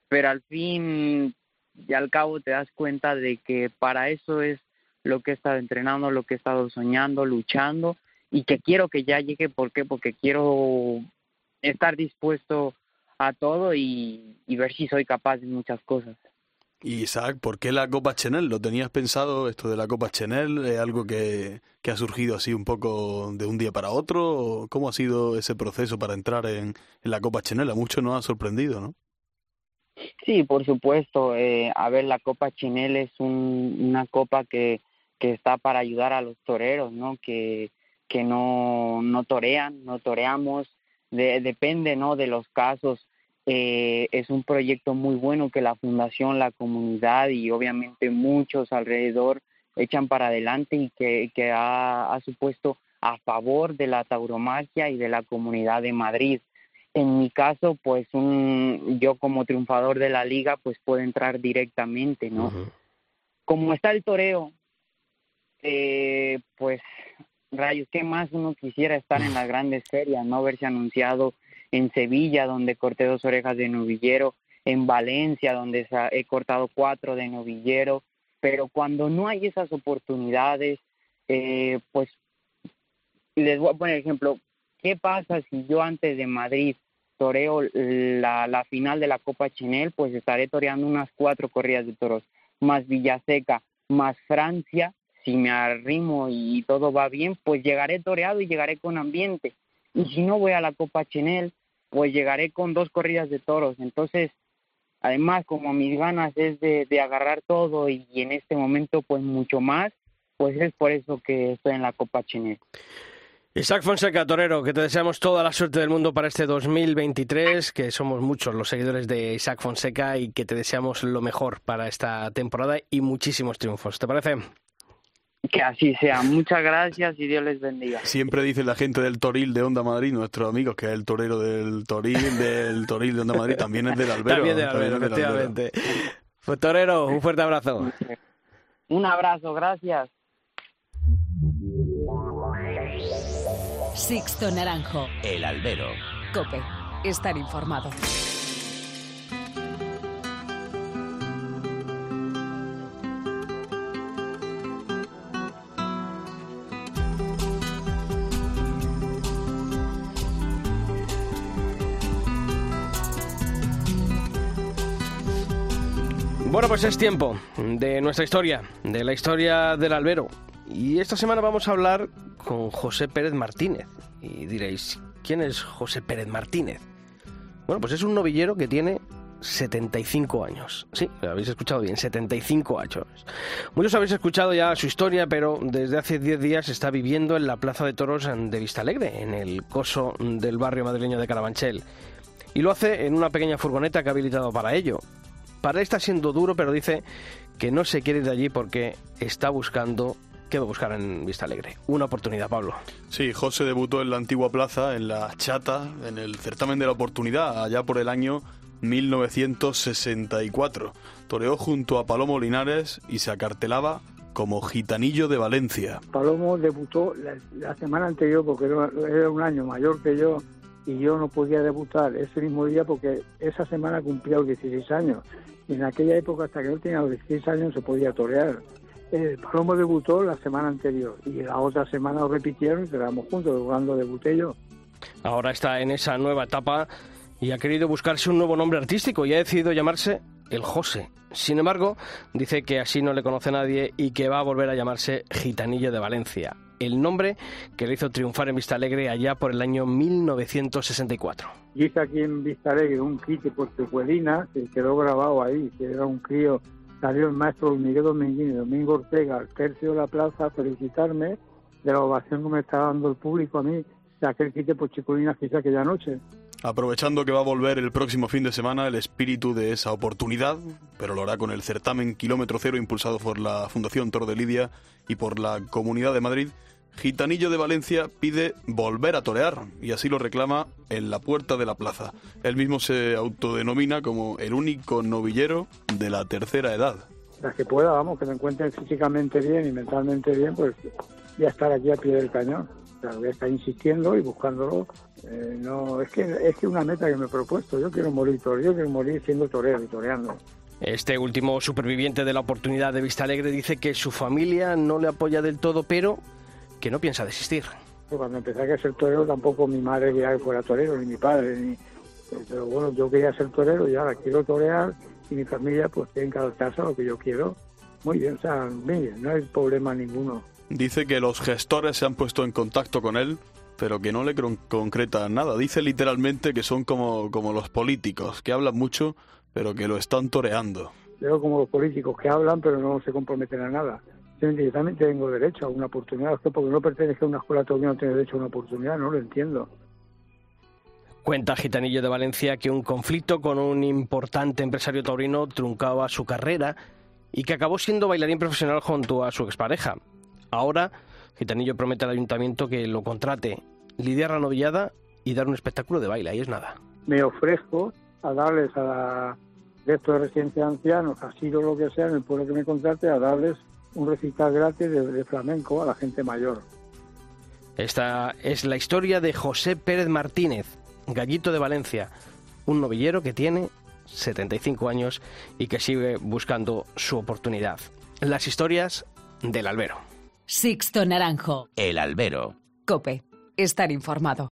Pero al fin y al cabo te das cuenta de que para eso es lo que he estado entrenando, lo que he estado soñando, luchando y que quiero que ya llegue, ¿por qué? Porque quiero estar dispuesto a todo y, y ver si soy capaz de muchas cosas. Isaac, ¿por qué la Copa Chanel? ¿Lo tenías pensado esto de la Copa Chanel? ¿Es algo que, que ha surgido así un poco de un día para otro? ¿Cómo ha sido ese proceso para entrar en, en la Copa Chanel? A muchos nos ha sorprendido, ¿no? Sí, por supuesto. Eh, a ver, la Copa Chinel es un, una copa que, que está para ayudar a los toreros, ¿no? Que, que no, no torean, no toreamos. De, depende, ¿no? De los casos. Eh, es un proyecto muy bueno que la fundación, la comunidad y obviamente muchos alrededor echan para adelante y que, que ha, ha supuesto a favor de la tauromaquia y de la comunidad de Madrid en mi caso, pues un, yo como triunfador de la liga, pues puedo entrar directamente, ¿no? Como está el toreo, eh, pues rayos, ¿qué más uno quisiera estar en las grandes ferias, no haberse anunciado en Sevilla, donde corté dos orejas de novillero, en Valencia, donde he cortado cuatro de novillero, pero cuando no hay esas oportunidades, eh, pues les voy a poner ejemplo, ¿Qué pasa si yo antes de Madrid toreo la, la final de la Copa Chinel? Pues estaré toreando unas cuatro corridas de toros, más Villaseca, más Francia. Si me arrimo y todo va bien, pues llegaré toreado y llegaré con ambiente. Y si no voy a la Copa Chinel, pues llegaré con dos corridas de toros. Entonces, además, como mis ganas es de, de agarrar todo y, y en este momento, pues mucho más, pues es por eso que estoy en la Copa Chinel. Isaac Fonseca, Torero, que te deseamos toda la suerte del mundo para este 2023, que somos muchos los seguidores de Isaac Fonseca y que te deseamos lo mejor para esta temporada y muchísimos triunfos. ¿Te parece? Que así sea. Muchas gracias y Dios les bendiga. Siempre dice la gente del Toril de Onda Madrid, nuestro amigo, que es el torero del Toril, del Toril de Onda Madrid, también es del Albero. también del Albero, efectivamente. Pues Torero, un fuerte abrazo. Un abrazo, gracias. Sixto Naranjo. El albero. Cope. Estar informado. Bueno, pues es tiempo de nuestra historia, de la historia del albero. Y esta semana vamos a hablar con José Pérez Martínez. Y diréis, ¿quién es José Pérez Martínez? Bueno, pues es un novillero que tiene 75 años. Sí, lo habéis escuchado bien, 75 años. Muchos habéis escuchado ya su historia, pero desde hace 10 días está viviendo en la Plaza de Toros de Vistalegre, en el coso del barrio madrileño de Carabanchel. Y lo hace en una pequeña furgoneta que ha habilitado para ello. Para él está siendo duro, pero dice que no se quiere ir de allí porque está buscando ¿Qué va a buscar en Vista Alegre? Una oportunidad, Pablo. Sí, José debutó en la antigua plaza, en la Chata, en el certamen de la oportunidad, allá por el año 1964. Toreó junto a Palomo Linares y se acartelaba como gitanillo de Valencia. Palomo debutó la, semana anterior porque era, era, un año mayor que yo y yo no podía debutar ese mismo día porque esa semana cumplía los 16 años. Y en aquella época, hasta que no tenía los 16 años, se podía torear. El Palomo debutó la semana anterior y la otra semana lo repitieron y quedamos juntos, cuando debuté yo. Ahora está en esa nueva etapa y ha querido buscarse un nuevo nombre artístico y ha decidido llamarse El José. Sin embargo, dice que así no le conoce nadie y que va a volver a llamarse Gitanillo de Valencia, el nombre que le hizo triunfar en Vista Alegre allá por el año 1964. Hice aquí en Vista Alegre un kit por Tecuelina que quedó grabado ahí, que era un crío salió el maestro Miguel Dominguín y Domingo Ortega al tercio de la plaza a felicitarme de la ovación que me estaba dando el público a mí de aquel quite por Chicolina que hice aquella noche. Aprovechando que va a volver el próximo fin de semana el espíritu de esa oportunidad, pero lo hará con el certamen Kilómetro Cero impulsado por la Fundación Toro de Lidia y por la Comunidad de Madrid, Gitanillo de Valencia pide volver a torear y así lo reclama en la puerta de la plaza. Él mismo se autodenomina como el único novillero de la tercera edad. La que pueda, vamos, que me encuentre físicamente bien y mentalmente bien, pues ya estar aquí a pie del cañón. O sea, voy a estar insistiendo y buscándolo. Eh, no, es que es que una meta que me he propuesto. Yo quiero morir torero, yo quiero morir siendo torero y toreando. Este último superviviente de la oportunidad de Vista Alegre dice que su familia no le apoya del todo, pero que no piensa desistir. Cuando empecé a ser torero tampoco mi madre quería que fuera torero, ni mi padre, ni, Pero bueno, yo quería ser torero y ahora quiero torear y mi familia pues tiene que adaptarse a lo que yo quiero. Muy bien, o sea, bien, no hay problema ninguno. Dice que los gestores se han puesto en contacto con él, pero que no le con- concretan nada. Dice literalmente que son como, como los políticos, que hablan mucho, pero que lo están toreando. Veo como los políticos que hablan pero no se comprometen a nada. Simplemente Yo también tengo derecho a una oportunidad, que porque no pertenezco a una escuela todavía no tiene derecho a una oportunidad, no lo entiendo. Cuenta Gitanillo de Valencia que un conflicto con un importante empresario taurino truncaba su carrera y que acabó siendo bailarín profesional junto a su expareja. Ahora, Gitanillo promete al ayuntamiento que lo contrate, lidiar la novillada y dar un espectáculo de baile, ahí es nada. Me ofrezco a darles a la, de estos de residencia de ancianos, asilo lo que sea, en el pueblo que me contrate, a darles un recital gratis de, de flamenco a la gente mayor. Esta es la historia de José Pérez Martínez, gallito de Valencia, un novillero que tiene 75 años y que sigue buscando su oportunidad. Las historias del albero. Sixto Naranjo. El albero. Cope. Estar informado.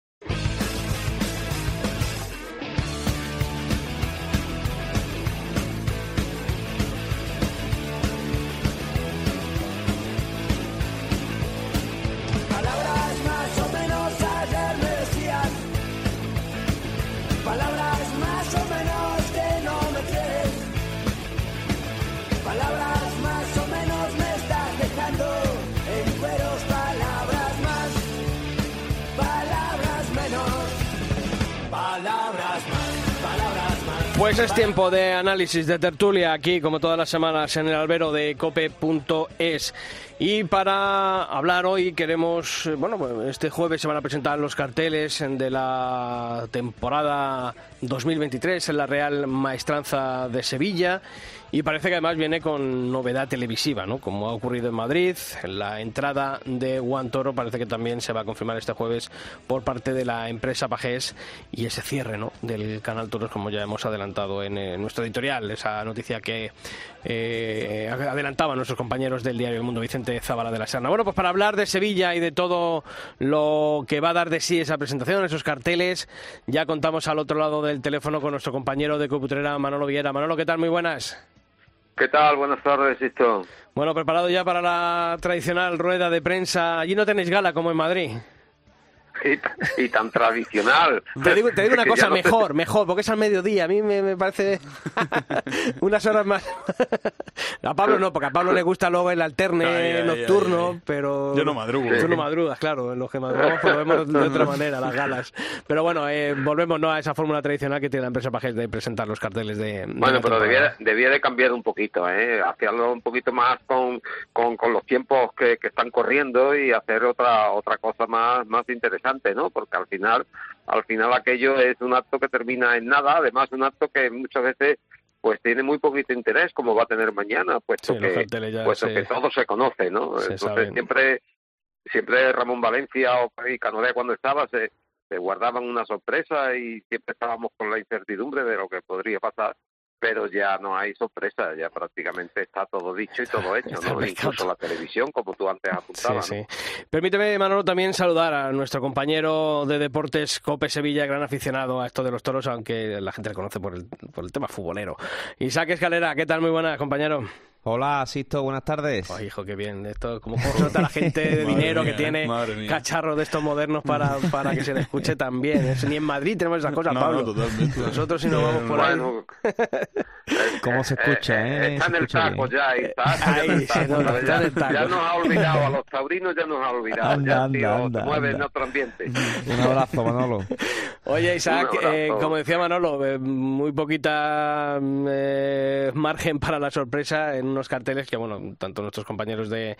Pues es tiempo de análisis de tertulia aquí, como todas las semanas, en el albero de cope.es. Y para hablar hoy queremos, eh, bueno, pues este jueves se van a presentar los carteles de la temporada 2023 en la Real Maestranza de Sevilla y parece que además viene con novedad televisiva, ¿no? Como ha ocurrido en Madrid, la entrada de Juan Toro parece que también se va a confirmar este jueves por parte de la empresa Pajés y ese cierre, ¿no? Del canal Toros, como ya hemos adelantado en eh, nuestro editorial, esa noticia que eh, adelantaban nuestros compañeros del diario El Mundo, Vicente Zavala de la Serna. Bueno, pues para hablar de Sevilla y de todo lo que va a dar de sí esa presentación, esos carteles, ya contamos al otro lado del teléfono con nuestro compañero de Coputrera, Manolo Viera. Manolo, ¿qué tal? Muy buenas. ¿Qué tal? Buenas tardes, Sisto. Bueno, preparado ya para la tradicional rueda de prensa. Allí no tenéis gala como en Madrid. Y, y tan tradicional. Te digo, te digo una cosa, te- mejor, mejor, porque es al mediodía. A mí me, me parece unas horas más. a Pablo no, porque a Pablo le gusta luego el alterne Ay, ay, nocturno, ay, ay. pero... Yo no madrugo. Tú no madrugas, claro. Los que madrugamos pues lo vemos de otra manera, las galas. Pero bueno, eh, volvemos ¿no? a esa fórmula tradicional que tiene la empresa Pajés de presentar los carteles de... Bueno, pero debía, debía de cambiar un poquito, ¿eh? Hacerlo un poquito más con, con, con los tiempos que, que están corriendo y hacer otra otra cosa más más interesante, ¿no? Porque al final al final aquello es un acto que termina en nada, además un acto que muchas veces pues tiene muy poquito interés como va a tener mañana, puesto Sí, que puesto se- que todo se conoce, ¿no? se Entonces saben. siempre siempre Ramón Valencia o y Canolé cuando estaba se, se guardaban una sorpresa y siempre estábamos con la incertidumbre de lo que podría pasar, pero ya no hay sorpresa, ya prácticamente está todo dicho y todo hecho, ¿no? Incluso la televisión, como tú antes Sí, apuntabas. ¿no? sí. Permíteme, Manolo, también saludar a nuestro compañero de deportes Cope Sevilla, gran aficionado a esto de los toros, aunque la gente le conoce por el, por el tema futbolero. Isaac Escalera, ¿qué tal? Muy buenas, compañero. Hola, Sisto, buenas tardes. Ay, hijo, qué bien. Esto, como cómo se nota la gente de dinero mía, que tiene cacharros de estos modernos para, para que se le escuche también. Ni en Madrid tenemos esas cosas, No, Pablo. no, totalmente. Nosotros si nos vamos por ahí... Bueno, ¿Cómo se escucha, eh? Está Se en el escucha taco bien. ya, está, está Ahí en el taco, ya- está en el taco. Ya nos ha olvidado, a los taurinos ya nos ha olvidado, Anda, ya anda, tío, anda, mueve en anda. otro ambiente. Un abrazo, Manolo. Oye, Isaac, eh, como decía Manolo, eh, muy poquita eh, margen para la sorpresa en unos carteles que, bueno, tanto nuestros compañeros de,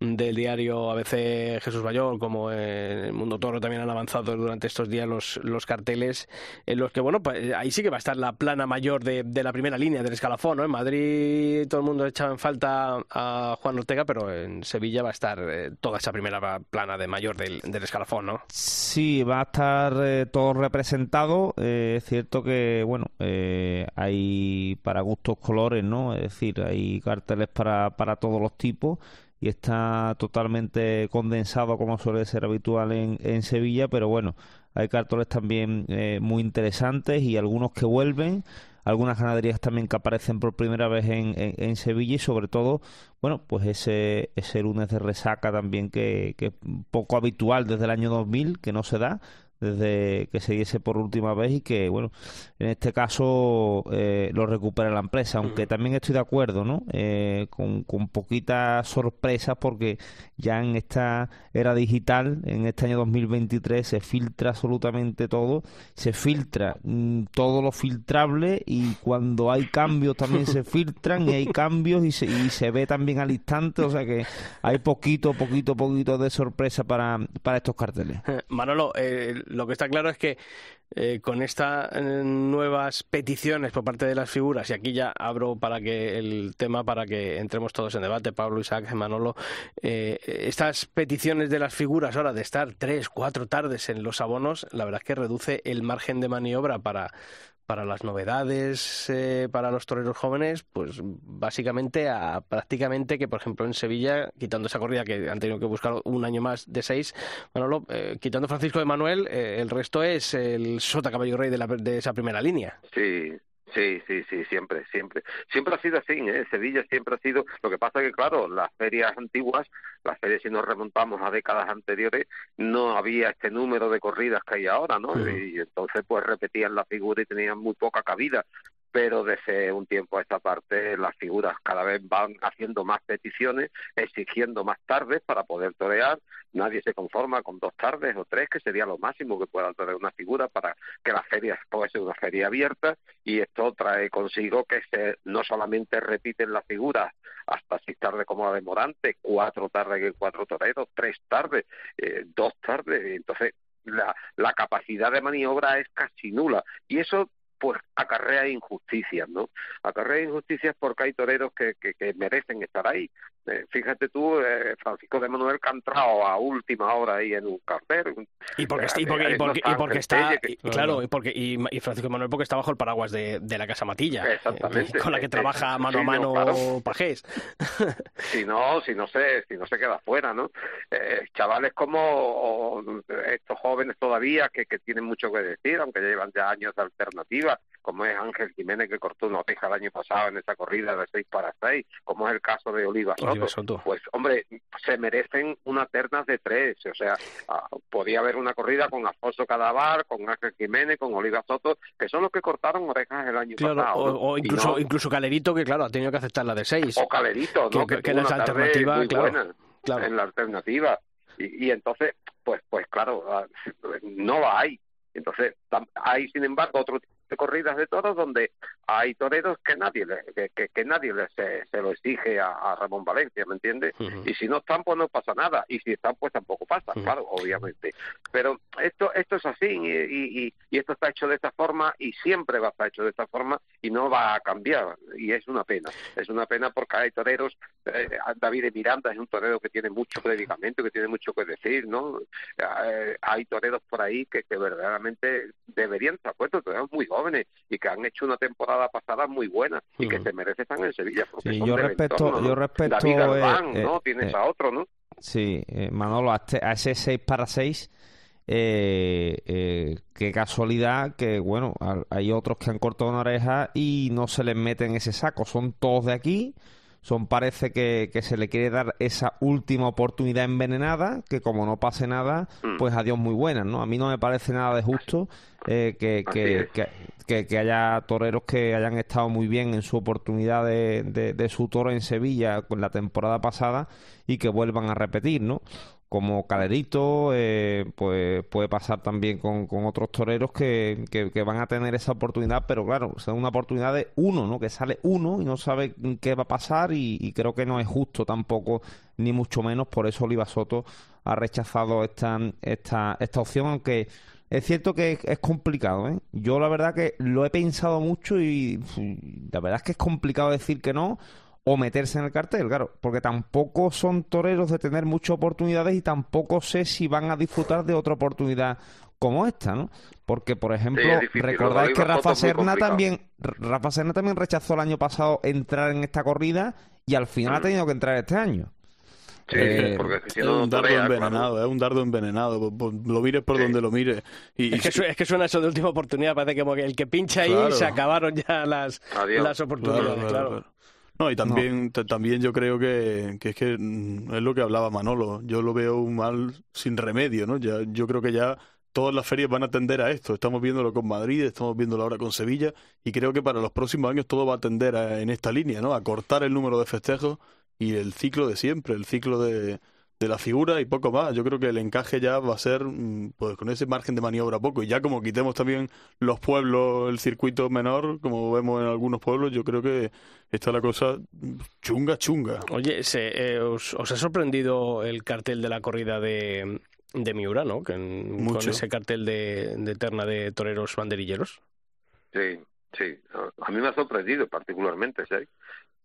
del diario ABC Jesús Bayol como eh, el Mundo Toro también han avanzado durante estos días los, los carteles en los que, bueno, pues ahí sí que va a estar la plana mayor de, de la primera línea del escalafón, ¿no? En Madrid todo el mundo echaba en falta a Juan Ortega, pero en Sevilla va a estar eh, toda esa primera plana de mayor del, del escalafón, ¿no? Sí, va a estar eh, todo representado. Eh, es cierto que, bueno, eh, hay para gustos colores, ¿no? Es decir, hay carteles para, para todos los tipos y está totalmente condensado como suele ser habitual en, en Sevilla, pero bueno, hay carteles también eh, muy interesantes y algunos que vuelven algunas ganaderías también que aparecen por primera vez en, en, Sevilla y sobre todo, bueno, pues ese, ese lunes de resaca también que, que poco habitual desde el año 2000, que no se da, desde que se diese por última vez y que, bueno, en este caso eh, lo recupera la empresa, aunque también estoy de acuerdo, ¿no? Eh, con, con poquitas sorpresas porque ya en esta era digital, en este año 2023, se filtra absolutamente todo, se filtra mm, todo lo filtrable y cuando hay cambios también se filtran y hay cambios y se, y se ve también al instante, o sea que hay poquito, poquito, poquito de sorpresa para, para estos carteles. Manolo, eh, lo que está claro es que eh, con estas eh, nuevas peticiones por parte de las figuras, y aquí ya abro para que el tema para que entremos todos en debate, Pablo, Isaac, Manolo, eh, estas peticiones de las figuras ahora de estar tres, cuatro tardes en los abonos, la verdad es que reduce el margen de maniobra para para las novedades eh, para los toreros jóvenes, pues básicamente a prácticamente que, por ejemplo, en Sevilla, quitando esa corrida que han tenido que buscar un año más de seis, bueno, eh, quitando Francisco de Manuel, eh, el resto es el sota caballo rey de, la, de esa primera línea. Sí, Sí, sí, sí, siempre, siempre. Siempre ha sido así, ¿eh? Sevilla siempre ha sido. Lo que pasa es que, claro, las ferias antiguas, las ferias, si nos remontamos a décadas anteriores, no había este número de corridas que hay ahora, ¿no? Y entonces, pues repetían la figura y tenían muy poca cabida pero desde un tiempo a esta parte las figuras cada vez van haciendo más peticiones, exigiendo más tardes para poder torear. Nadie se conforma con dos tardes o tres, que sería lo máximo que pueda torear una figura para que la feria pueda ser una feria abierta. Y esto trae consigo que se, no solamente repiten las figuras hasta seis tardes como la de Morante, cuatro tardes que cuatro toreros, tres tardes, eh, dos tardes. Entonces, la capacidad de maniobra es casi nula. Y eso pues acarrea injusticias, ¿no? Acarrea injusticias porque hay toreros que, que, que merecen estar ahí. Eh, fíjate tú, eh, Francisco de Manuel Cantrao a última hora ahí en un cartel. Y porque, y porque, y porque, y porque está, claro, y, porque, y, Francisco de Manuel porque está bajo el paraguas de, de la Casa Matilla, Exactamente. con la que trabaja mano a mano Pajés. si no, si no se, si no se queda fuera, ¿no? Eh, chavales como estos jóvenes todavía que, que tienen mucho que decir, aunque llevan ya años de alternativa, como es Ángel Jiménez que cortó una oreja el año pasado en esa corrida de 6 para 6, como es el caso de Oliva Soto. Pues hombre, se merecen una ternas de tres, o sea, ah, podía haber una corrida con Afonso Cadavar, con Ángel Jiménez, con Oliva Soto, que son los que cortaron orejas el año pasado. O, incluso, incluso Calerito, que claro, ha tenido que aceptar la de 6. O Calerito, ¿no? Que, que, es la alternativa, claro, en la alternativa. Y, y entonces, pues, pues claro, ah, no la hay. Entonces, hay, sin embargo, otro de corridas de toros donde hay toreros que nadie le, que, que, nadie le se, lo exige a, Ramón Valencia, ¿me entiendes? Y si no están, pues no pasa nada. Y si están, pues tampoco pasa, claro, obviamente. Pero esto esto es así y, y, esto está hecho de esta forma y siempre va a estar hecho de esta forma y no va a cambiar. Y es una pena. Es una pena porque hay toreros. Eh, David Miranda es un torero que tiene mucho predicamento, que tiene mucho que decir, ¿no? Eh, hay toreros por ahí que, que verdaderamente deberían estar puestos, toreros muy jóvenes y que han hecho una temporada pasada muy buena y que se merece estar en Sevilla. Sí, yo respeto, yo respeto. David Galván, eh, ¿no? Tienes eh, a otro, ¿no? Sí, eh, Manolo, a, este, a ese 6 para 6 eh, eh, qué casualidad que, bueno, hay otros que han cortado una oreja y no se les mete en ese saco. Son todos de aquí, son parece que, que, se le quiere dar esa última oportunidad envenenada, que como no pase nada, mm. pues adiós muy buenas, ¿no? A mí no me parece nada de justo eh, que, que, que, haya toreros que hayan estado muy bien en su oportunidad de, de, de su toro en Sevilla con la temporada pasada y que vuelvan a repetir, ¿no? Como Calerito, eh, pues puede pasar también con, otros toreros que, que, van a tener esa oportunidad, pero claro, es una oportunidad de uno, ¿no? Que sale uno y no sabe qué va a pasar y, creo que no es justo tampoco, ni mucho menos, por eso Oliva Soto ha rechazado esta, esta, esta opción, aunque es cierto que es, complicado, ¿eh? Yo la verdad que lo he pensado mucho y la verdad es que es complicado decir que no o meterse en el cartel, claro, porque tampoco son toreros de tener muchas oportunidades y tampoco sé si van a disfrutar de otra oportunidad como esta, ¿no? Porque, por ejemplo, recordáis que Rafa Serna también, Rafa Serna también rechazó el año pasado entrar en esta corrida y al final ha mm. tenido que entrar este año. Sí, Eh, porque si es no un dardo envenenado, claro. es un dardo envenenado. lo mires por donde lo mires. Y, Es que, su- es que suena eso de última oportunidad, parece como que el que pincha ahí Claro. se acabaron ya las, Adiós. las oportunidades, claro. No, y también, ta- también yo creo que, que es que mm, es lo que hablaba Manolo. Yo lo veo un mal sin remedio, ¿no? Ya, yo creo que ya todas las ferias van a tender a esto. Estamos viéndolo con Madrid, estamos viéndolo ahora con Sevilla, y creo que para los próximos años todo va a tender a- en esta línea, ¿no? A cortar el número de festejos y el ciclo de siempre, el ciclo de, de la figura y poco más. Yo creo que el encaje ya va a ser, mm, pues con ese margen de maniobra poco. Y ya como quitemos también los pueblos, el circuito menor, como vemos en algunos pueblos, yo creo que está la cosa mm, chunga, chunga. Oye, se, eh, os, os ha sorprendido el cartel de la corrida de, de Miura, ¿no? Que en- con Mucho. ese cartel de, de terna de toreros banderilleros. Sí, sí. A mí me ha sorprendido particularmente, ¿sí?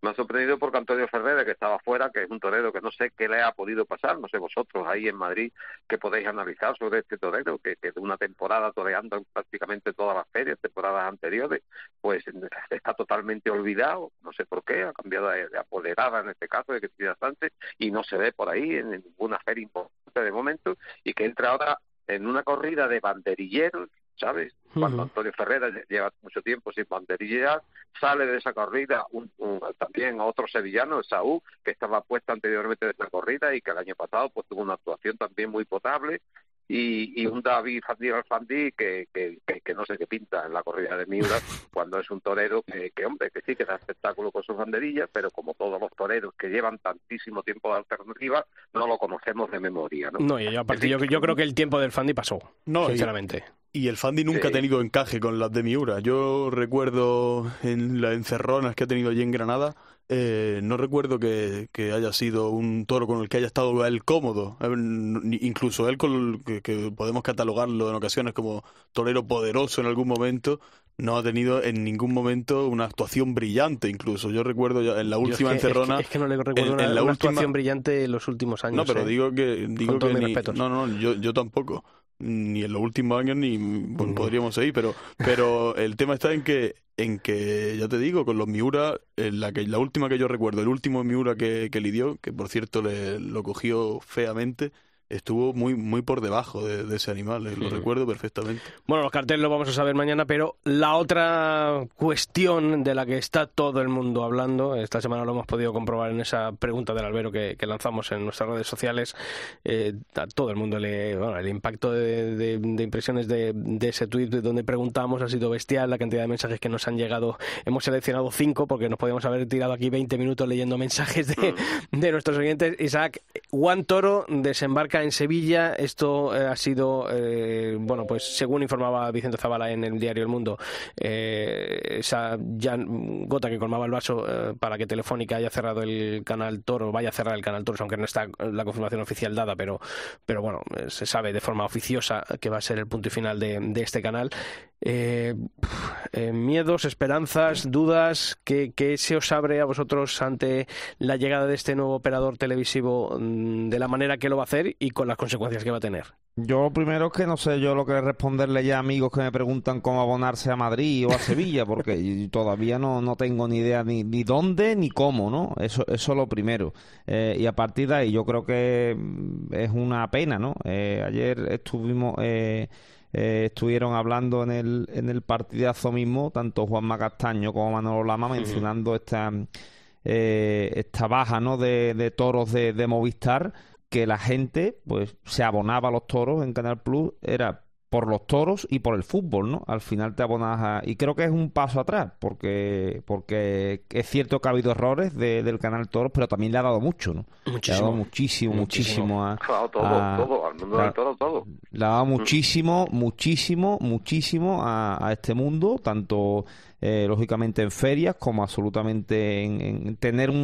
Me ha sorprendido porque Antonio Ferreira, que estaba fuera, que es un torero que no sé qué le ha podido pasar, no sé vosotros ahí en Madrid que podéis analizar sobre este torero, que, que una temporada toreando en prácticamente todas las ferias, temporadas anteriores, pues está totalmente olvidado, no sé por qué, ha cambiado de, de apoderada en este caso de Cristina Sánchez y no se ve por ahí en ninguna feria importante de momento y que entra ahora en una corrida de banderilleros, ¿sabes? Cuando. Antonio Ferreira lle- lleva mucho tiempo sin banderillear, sale de esa corrida un, un- también otro sevillano, Saúl, que estaba puesto anteriormente de esa corrida y que el año pasado pues tuvo una actuación también muy potable, y, y un David Fandí Alfandí que, que, que, que no sé qué pinta en la corrida de Miura, cuando es un torero que, que, hombre, que sí que da espectáculo con sus banderillas, pero como todos los toreros que llevan tantísimo tiempo de alternativa, no lo conocemos de memoria, ¿no? No, y aparte yo, yo creo que el tiempo del Fandi pasó, No, sinceramente. Y el Fandi nunca Sí. ha tenido encaje con las de Miura. Yo recuerdo en las encerronas que ha tenido allí en Granada, eh, no recuerdo que, que haya sido un toro con el que haya estado él cómodo. Eh, Incluso él, con el que, que podemos catalogarlo en ocasiones como torero poderoso en algún momento, no ha tenido en ningún momento una actuación brillante. Incluso yo recuerdo ya en la última que- es que- encerrona. Es que, no le recuerdo en- una, en la una última- actuación brillante en los últimos años. No, pero ¿eh? digo que digo que ni, no, no, yo, yo tampoco. Ni en los últimos años ni bueno, Mm. podríamos seguir, pero pero el tema está en que en que ya te digo con los Miura, en la que la última que yo recuerdo, el último Miura que, que lidió, que por cierto le, lo cogió feamente, estuvo muy muy por debajo de, de ese animal, eh, lo Mm. recuerdo perfectamente. Bueno, los carteles lo vamos a saber mañana, pero la otra cuestión de la que está todo el mundo hablando, esta semana lo hemos podido comprobar en esa pregunta del albero que, que lanzamos en nuestras redes sociales, eh, a todo el mundo le, bueno, el impacto de, de- de impresiones de, de ese tuit donde preguntamos ha sido bestial, la cantidad de mensajes que nos han llegado, hemos seleccionado cinco porque nos podíamos haber tirado aquí 20 minutos leyendo mensajes de, de nuestros oyentes. Isaac, Juan Toro desembarca en Sevilla. Esto eh, ha sido, eh, bueno, pues según informaba Vicente Zavala en el diario El Mundo, eh, esa gota que colmaba el vaso eh, para que Telefónica haya cerrado el canal Toro, vaya a cerrar el canal Toro, aunque no está la confirmación oficial dada, pero, pero bueno, se sabe de forma oficiosa que va a ser el punto y final de este canal. Eh, eh, miedos, esperanzas, dudas, ¿qué, qué se os abre a vosotros ante la llegada de este nuevo operador televisivo mm, de la manera que lo va a hacer y con las consecuencias que va a tener? Yo lo primero es que no sé yo lo que responderle ya a amigos que me preguntan cómo abonarse a Madrid o a Sevilla, porque todavía no, no tengo ni idea ni, ni dónde ni cómo, ¿no? Eso eso lo primero. Eh, y a partir de ahí yo creo que mm, es una pena, ¿no? Eh, ayer estuvimos... Eh, estuvieron hablando en el, en el partidazo mismo, tanto Juanma Castaño como Manolo Lama, mencionando esta, eh, esta baja ¿no? de, de toros de, de Movistar, que la gente pues se abonaba a los toros en Canal Plus, era por los toros y por el fútbol, ¿no? Al final te abonas a... Y creo que es un paso atrás, porque porque es cierto que ha habido errores de- del Canal Toros, pero también le ha dado mucho, ¿no? Le ha dado muchísimo, muchísimo a... Claro, todo, a- todo, al mundo claro. del toro, todo. Le ha dado muchísimo, muchísimo, muchísimo a, a este mundo, tanto eh, lógicamente en ferias como absolutamente en, en tener un,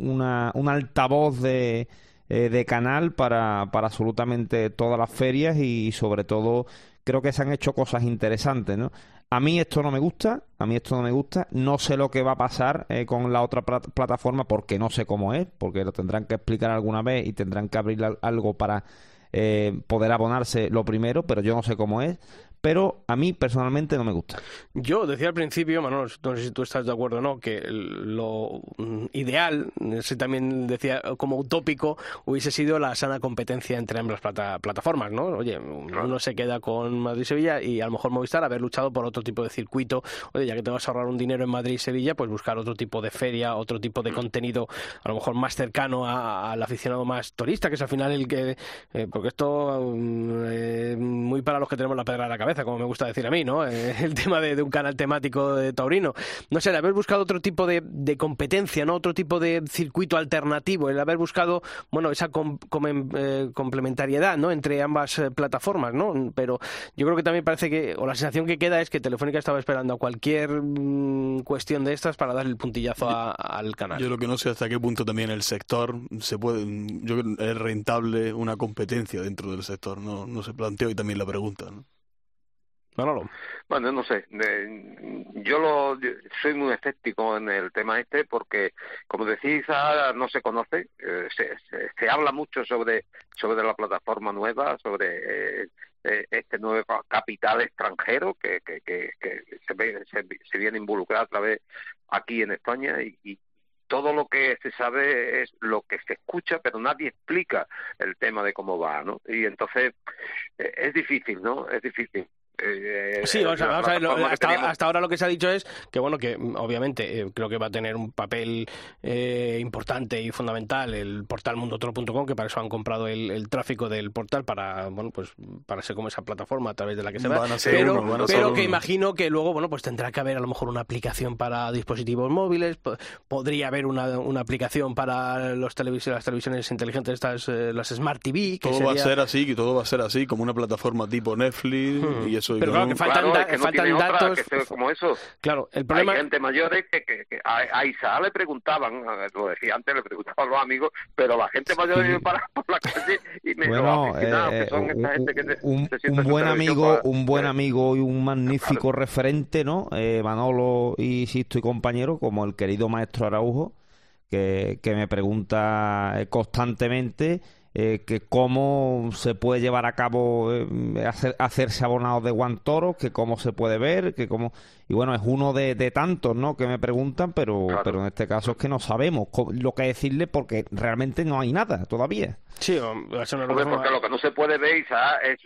un- una, un altavoz de, eh, de canal para, para absolutamente todas las ferias y, sobre todo creo que se han hecho cosas interesantes, ¿no? A mí esto no me gusta, a mí esto no me gusta, no sé lo que va a pasar eh, con la otra plat- plataforma porque no sé cómo es, porque lo tendrán que explicar alguna vez y tendrán que abrir al- algo para eh, poder abonarse lo primero, pero yo no sé cómo es. Pero a mí personalmente no me gusta. Yo decía al principio, Manuel, no sé si tú estás de acuerdo o no, que lo mm, ideal, si también decía como utópico, hubiese sido la sana competencia entre ambas plataformas, ¿no? Oye, uno se queda con Madrid-Sevilla y a lo mejor Movistar haber luchado por otro tipo de circuito. Oye, ya que te vas a ahorrar un dinero en Madrid-Sevilla, pues buscar otro tipo de feria, otro tipo de contenido, a lo mejor más cercano al aficionado más turista, que es al final el que... Eh, porque esto, mm, eh, muy para los que tenemos la pedra en la cabeza como me gusta decir a mí, ¿no? El tema de, un canal temático de taurino. No sé, el haber buscado otro tipo de, competencia, ¿no? Otro tipo de circuito alternativo, el haber buscado, bueno, esa eh, complementariedad, ¿no? Entre ambas eh, plataformas, ¿no? Pero yo creo que también parece que, o la sensación que queda es que Telefónica estaba esperando a cualquier mm, cuestión de estas para darle el puntillazo al canal. Yo lo que no sé hasta qué punto también el sector se puede, es rentable una competencia dentro del sector, no, no se planteó y también la pregunta, ¿no? Bueno, no sé. yo lo soy muy escéptico en el tema este porque, como decís, no se conoce. Eh, se, se, habla mucho sobre sobre la plataforma nueva, sobre eh, eh, este nuevo capital extranjero que, que, que, se, se, viene involucrado a través aquí en España y, todo lo que se sabe es lo que se escucha, pero nadie explica el tema de cómo va, ¿no? Y entonces es difícil, ¿no? Es difícil. Eh, sí, vamos a ver, hasta, ahora lo que se ha dicho es que, bueno, que mm, obviamente eh, creo que va a tener un papel eh, importante y fundamental el portal mundotoro.com, que para eso han comprado el, tráfico del portal para, bueno, pues para ser como esa plataforma a través de la que se va. Pero, pero que imagino que luego, bueno, pues tendrá que haber a lo mejor una aplicación para dispositivos móviles, podría haber una, una aplicación para los las televisiones inteligentes, estas, las Smart TV. todo va a ser así, que todo va a ser así, como una plataforma tipo Netflix hmm. y pero claro, que faltan, datos. como eso. Claro, el problema. Hay gente mayor que, que, a, Isa le preguntaban, lo decía antes, le preguntaban a los amigos, pero la gente mayor sí. para por la calle y me bueno, eh, son esta gente que un, un buen amigo, un buen amigo y un magnífico referente, ¿no? Eh, Manolo y Sisto y compañero, como el querido maestro Araujo, que, que me pregunta eh, constantemente eh, que cómo se puede llevar a cabo eh, hacerse abonado de guantoros, que cómo se puede ver, que cómo y bueno es uno de, de tantos, ¿no? Que me preguntan, pero pero en este caso es que no sabemos lo que decirle porque realmente no hay nada todavía. Sí, eso no porque lo que no se puede ver es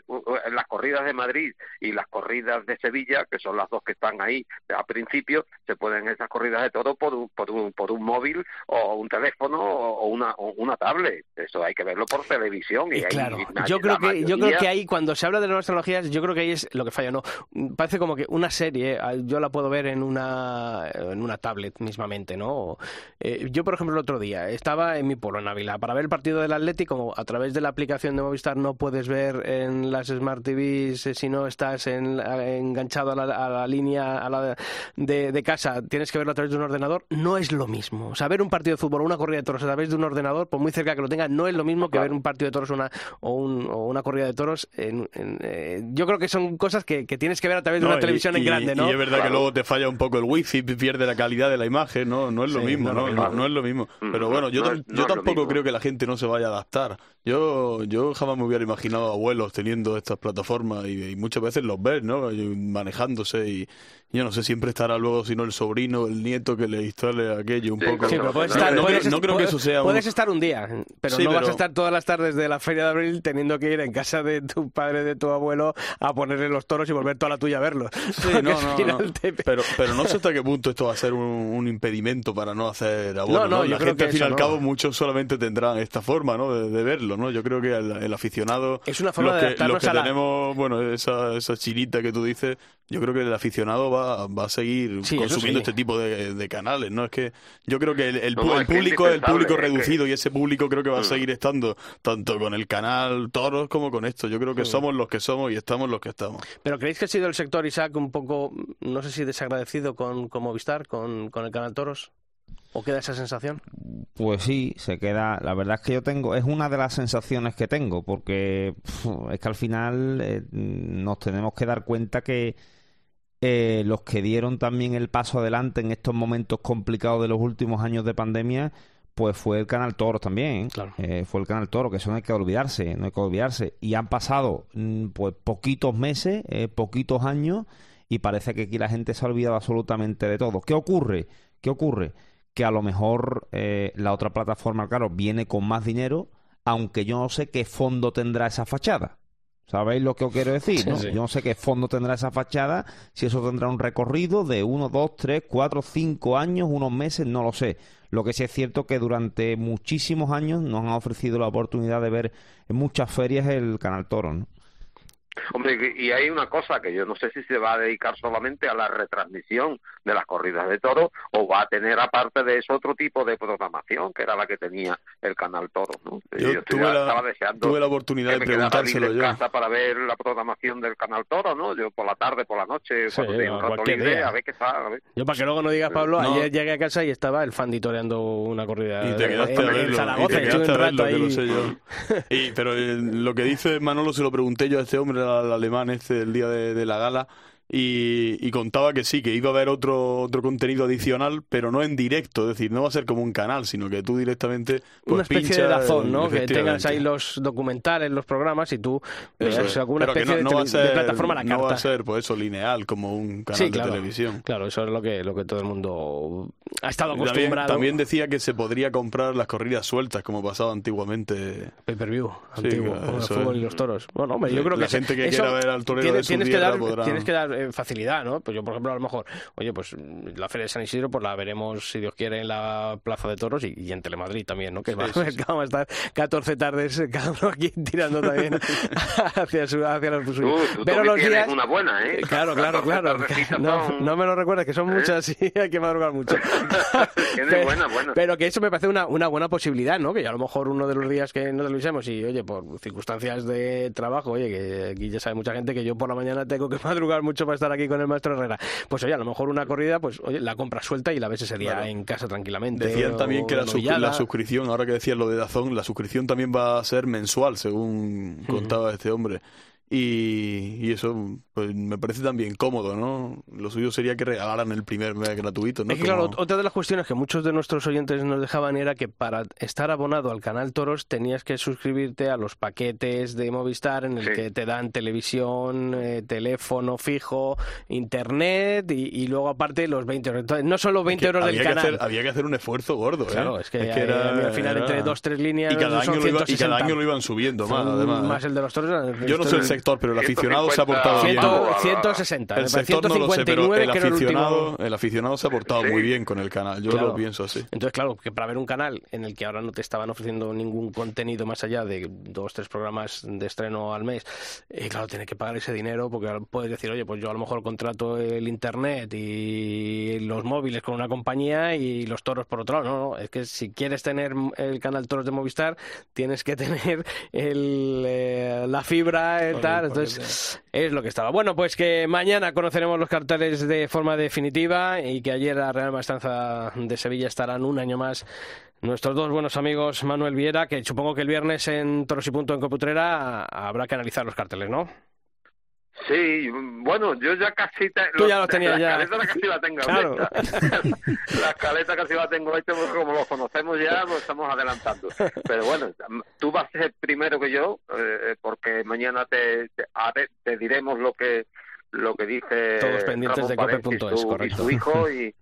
las corridas de Madrid y las corridas de Sevilla, que son las dos que están ahí a principio, se pueden esas corridas de todo por un, por un, por un móvil o un teléfono o una, una tablet. Eso hay que verlo por televisión. Y, claro, yo creo que yo creo que ahí cuando se habla de nuevas tecnologías, yo creo que ahí es lo que falla. No, parece como que una serie, ah, yo la puedo ver en una en una tablet mismamente, ¿no? Eh, yo por ejemplo el otro día estaba en mi pueblo en Ávila para ver el partido del Atlético a través de la aplicación de Movistar no puedes ver en las Smart TVs eh, si no estás enganchado a la, línea a la de, casa, tienes que verlo a través de un ordenador, no es lo mismo. O sea, ver un partido de fútbol o una corrida de toros a través de un ordenador, por muy cerca que lo tenga, no es lo mismo que ver un partido de toros una, o, una corrida de toros. En, eh, yo creo que son cosas que, tienes que ver a través de una televisión en grande, ¿no? Y es verdad que luego te falla un poco el wifi, pierde la calidad de la imagen, no, no es lo mismo, no, no, es lo mismo. Pero bueno, yo, yo tampoco creo que la gente no se vaya a adaptar. Yo, yo jamás me hubiera imaginado abuelos teniendo estas plataformas y, muchas veces los ves, ¿no? Manejándose y yo no sé, siempre estará luego, si no el sobrino, el nieto que le instale aquello un poco. Sí, pero puedes estar, no, creo que eso sea. Puedes estar un día, pero no vas a estar todas las tardes de la Feria de Abril teniendo que ir en casa de tu padre, de tu abuelo, a ponerle los toros y volver toda la tuya a verlos. Sí, no, no, pero, pero no sé hasta qué punto esto va a ser un, impedimento para no hacer abuelo. No, no, la gente, al fin y al cabo, muchos solamente tendrán esta forma, ¿no? De, verlo, ¿no? Yo creo que el, aficionado. Es una forma los que, los que tenemos, bueno, esa, esa chirita que tú dices, yo creo que el aficionado va, va a seguir consumiendo este tipo de, canales, ¿no? Es que yo creo que el, público es el público reducido y ese público creo que va a mm. seguir estando tanto con el canal Toros como con esto. Yo creo que mm. somos los que somos y estamos los que estamos. ¿Pero creéis que ha sido el sector Isaac un poco, no sé si desagradecido con, con Movistar, con, con el canal Toros? ¿O queda esa sensación? Pues sí, se queda. La verdad es que yo tengo, es una de las sensaciones que tengo, porque es que al final eh, nos tenemos que dar cuenta que eh, los que dieron también el paso adelante en estos momentos complicados de los últimos años de pandemia, pues fue el Canal Toro también. Eh, fue el Canal Toro, que eso no hay que olvidarse, no hay que olvidarse. Y han pasado mm, pues poquitos meses, eh, poquitos años, y parece que aquí la gente se ha olvidado absolutamente de todo. ¿Qué ocurre? ¿Qué ocurre? Que a lo mejor eh, la otra plataforma, claro, viene con más dinero, aunque yo no sé qué fondo tendrá esa fachada. ¿Sabéis lo que os quiero decir? ¿no? Yo no sé qué fondo tendrá esa fachada, si eso tendrá un recorrido de uno, dos, tres, cuatro, cinco años, unos meses, no lo sé. Lo que sí es cierto que durante muchísimos años nos han ofrecido la oportunidad de ver en muchas ferias el Canal Toro, ¿no? Hombre, y hay una cosa que yo no sé si se va a dedicar solamente a la retransmisión de las corridas de toro o va a tener aparte de eso otro tipo de programación que era la que tenía el canal Toro. ¿no? Yo, tuve, la, tuve la oportunidad de preguntárselo yo. casa para ver la programación del canal Toro, ¿no? Yo por la tarde, por la noche, cuando tengo un rato libre, a ver qué está. Yo para que luego no digas, Pablo, ayer llegué a casa y estaba el fan ditoreando una corrida y te quedaste a verlo, Zaragoza, y te quedaste a verlo, que lo sé yo. y, pero eh, lo que dice Manolo se lo pregunté yo a este hombre, al alemán este, el día de la gala, y, contaba que sí, que iba a haber otro, otro contenido adicional, pero no en directo, es decir, no va a ser como un canal, sino que tú directamente... Pues, Una especie de razón, ¿no? Que tengas ahí los documentales, los programas y tú veas alguna especie de, plataforma a la carta. No va a ser, pues eso, lineal, como un canal de televisión. Claro, eso es lo que, lo que todo el mundo ha estado acostumbrado. También, decía que se podría comprar las corridas sueltas, como pasaba antiguamente. Pay-per-view, antiguo, el fútbol y los toros. Bueno, hombre, yo creo que... La gente que quiera ver al torero de su tienes, que dar, tienes que dar facilidad, ¿no? Pues yo, por ejemplo, a lo mejor, oye, pues la Feria de San Isidro, pues la veremos, si Dios quiere, en la Plaza de Toros y, en Telemadrid también, ¿no? Que vamos, a estar 14 tardes cada uno aquí tirando también hacia, su, hacia los Pero los días... una buena, ¿eh? Claro, claro, claro. No, no, me lo recuerdes, que son ¿Eh? muchas y hay que madrugar mucho. pero, buena, buena. pero que eso me parece una, una buena posibilidad, ¿no? Que ya a lo mejor uno de los días que no te lo hicimos y, oye, por circunstancias de trabajo, oye, que aquí ya sabe mucha gente que yo por la mañana tengo que madrugar mucho para estar aquí con el maestro Herrera. Pues oye, a lo mejor una corrida, pues oye, la compra suelta y la ves ese día en casa tranquilamente. Decían también que la, la, suscripción, ahora que decías lo de Dazón, la suscripción también va a ser mensual, según contaba este hombre. Y, eso pues, me parece también cómodo, ¿no? Lo suyo sería que regalaran el primer mes gratuito, ¿no? claro, otra de las cuestiones que muchos de nuestros oyentes nos dejaban era que para estar abonado al canal Toros tenías que suscribirte a los paquetes de Movistar en el que te dan televisión, eh, teléfono fijo, internet y, luego aparte los 20 euros. Entonces, no solo 20 euros del canal. había que hacer un esfuerzo gordo, ¿eh? Claro, es que, al final entre dos, tres líneas. Y cada, año lo, y cada año lo iban subiendo más, además. Más el de los toros. Yo no sé el pero el aficionado se ha portado bien. 160. El sector no lo sé, pero el aficionado, el, aficionado se ha portado muy bien con el canal. Yo lo pienso así. Entonces, claro, que para ver un canal en el que ahora no te estaban ofreciendo ningún contenido más allá de dos, tres programas de estreno al mes, y claro, tienes que pagar ese dinero porque puedes decir, oye, pues yo a lo mejor contrato el internet y los móviles con una compañía y los toros por otro lado. No, no, es que si quieres tener el canal Toros de Movistar, tienes que tener el, eh, la fibra, y Entonces, es lo que estaba. Bueno, pues que mañana conoceremos los carteles de forma definitiva y que ayer la Real Maestranza de Sevilla estarán un año más nuestros dos buenos amigos Manuel Viera, que supongo que el viernes en Toros y Punto en Coputrera habrá que analizar los carteles, ¿no? Sí, bueno, yo ya casi... Te, Tú ya los tenías ya. La casi la tengo claro. la escaleta casi la tengo hecha como los conocemos ya, lo estamos adelantando. Pero bueno, tú vas a ser primero que yo, eh, porque mañana te, te, diremos lo que lo que dice Todos pendientes de cope.es, correcto. Y su hijo y,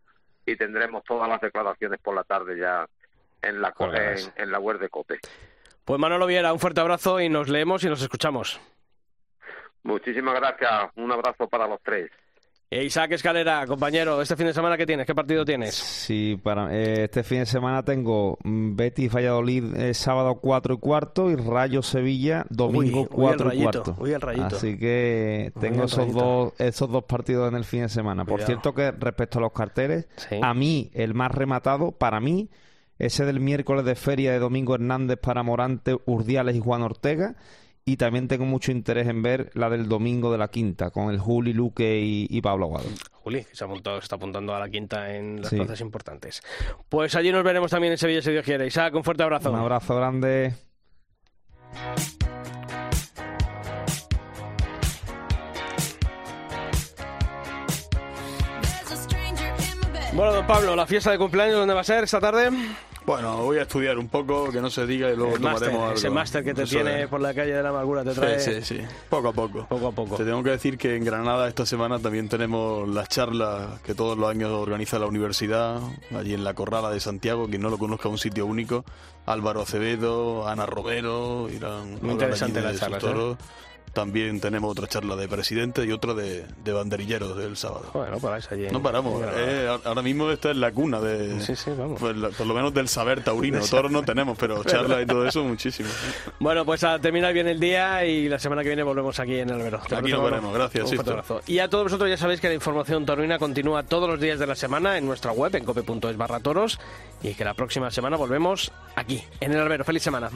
y tendremos todas las declaraciones por la tarde ya en la, en, en la web de COPE. Pues Manolo Viera, un fuerte abrazo y nos leemos y nos escuchamos. Muchísimas gracias. Un abrazo para los tres. Isaac Escalera, compañero, ¿este fin de semana qué tienes? ¿Qué partido tienes? Sí, para eh, este fin de semana tengo mm, Betis Valladolid eh, sábado 4 y cuarto y Rayo Sevilla domingo 4 y cuarto. Así que tengo esos dos, esos dos partidos en el fin de semana. Por cierto que respecto a los carteles, a mí el más rematado, para mí, ese del miércoles de feria de Domingo Hernández para Morante, Urdiales y Juan Ortega y también tengo mucho interés en ver la del domingo de la quinta, con el Juli, Luque y, Pablo Aguado. Juli, que se, ha está apuntando a la quinta en las plazas importantes. Pues allí nos veremos también en Sevilla, si Dios quiere. Isaac, un fuerte abrazo. Un abrazo grande. Bueno, don Pablo, ¿la fiesta de cumpleaños dónde va a ser esta tarde? Bueno, voy a estudiar un poco, que no se diga y luego El tomaremos algo. ese máster que te Eso tiene es. por la calle de la amargura te trae. Sí, sí, sí. Poco a poco. Poco a poco. Te tengo que decir que en Granada esta semana también tenemos las charlas que todos los años organiza la universidad, allí en la Corrala de Santiago, quien no lo conozca, un sitio único. Álvaro Acevedo, Ana Romero, irán Muy interesante charlas, sus ¿eh? También tenemos otra charla de presidente y otra de, de banderilleros del sábado. Bueno, paráis allí. No paramos. eh, ahora mismo esta es la cuna de. Sí, sí, vamos. pues, la- por lo menos del saber taurino. Toros no tenemos, pero charlas y todo eso, muchísimo. Bueno, pues a terminar bien el día y la semana que viene volvemos aquí en el Albero. ¿Te Aquí nos veremos. Gracias, Un abrazo. Y a todos vosotros ya sabéis que la información taurina continúa todos los días de la semana en nuestra web, en cope.es barra toros, y que la próxima semana volvemos aquí, en el Albero. ¡Feliz semana!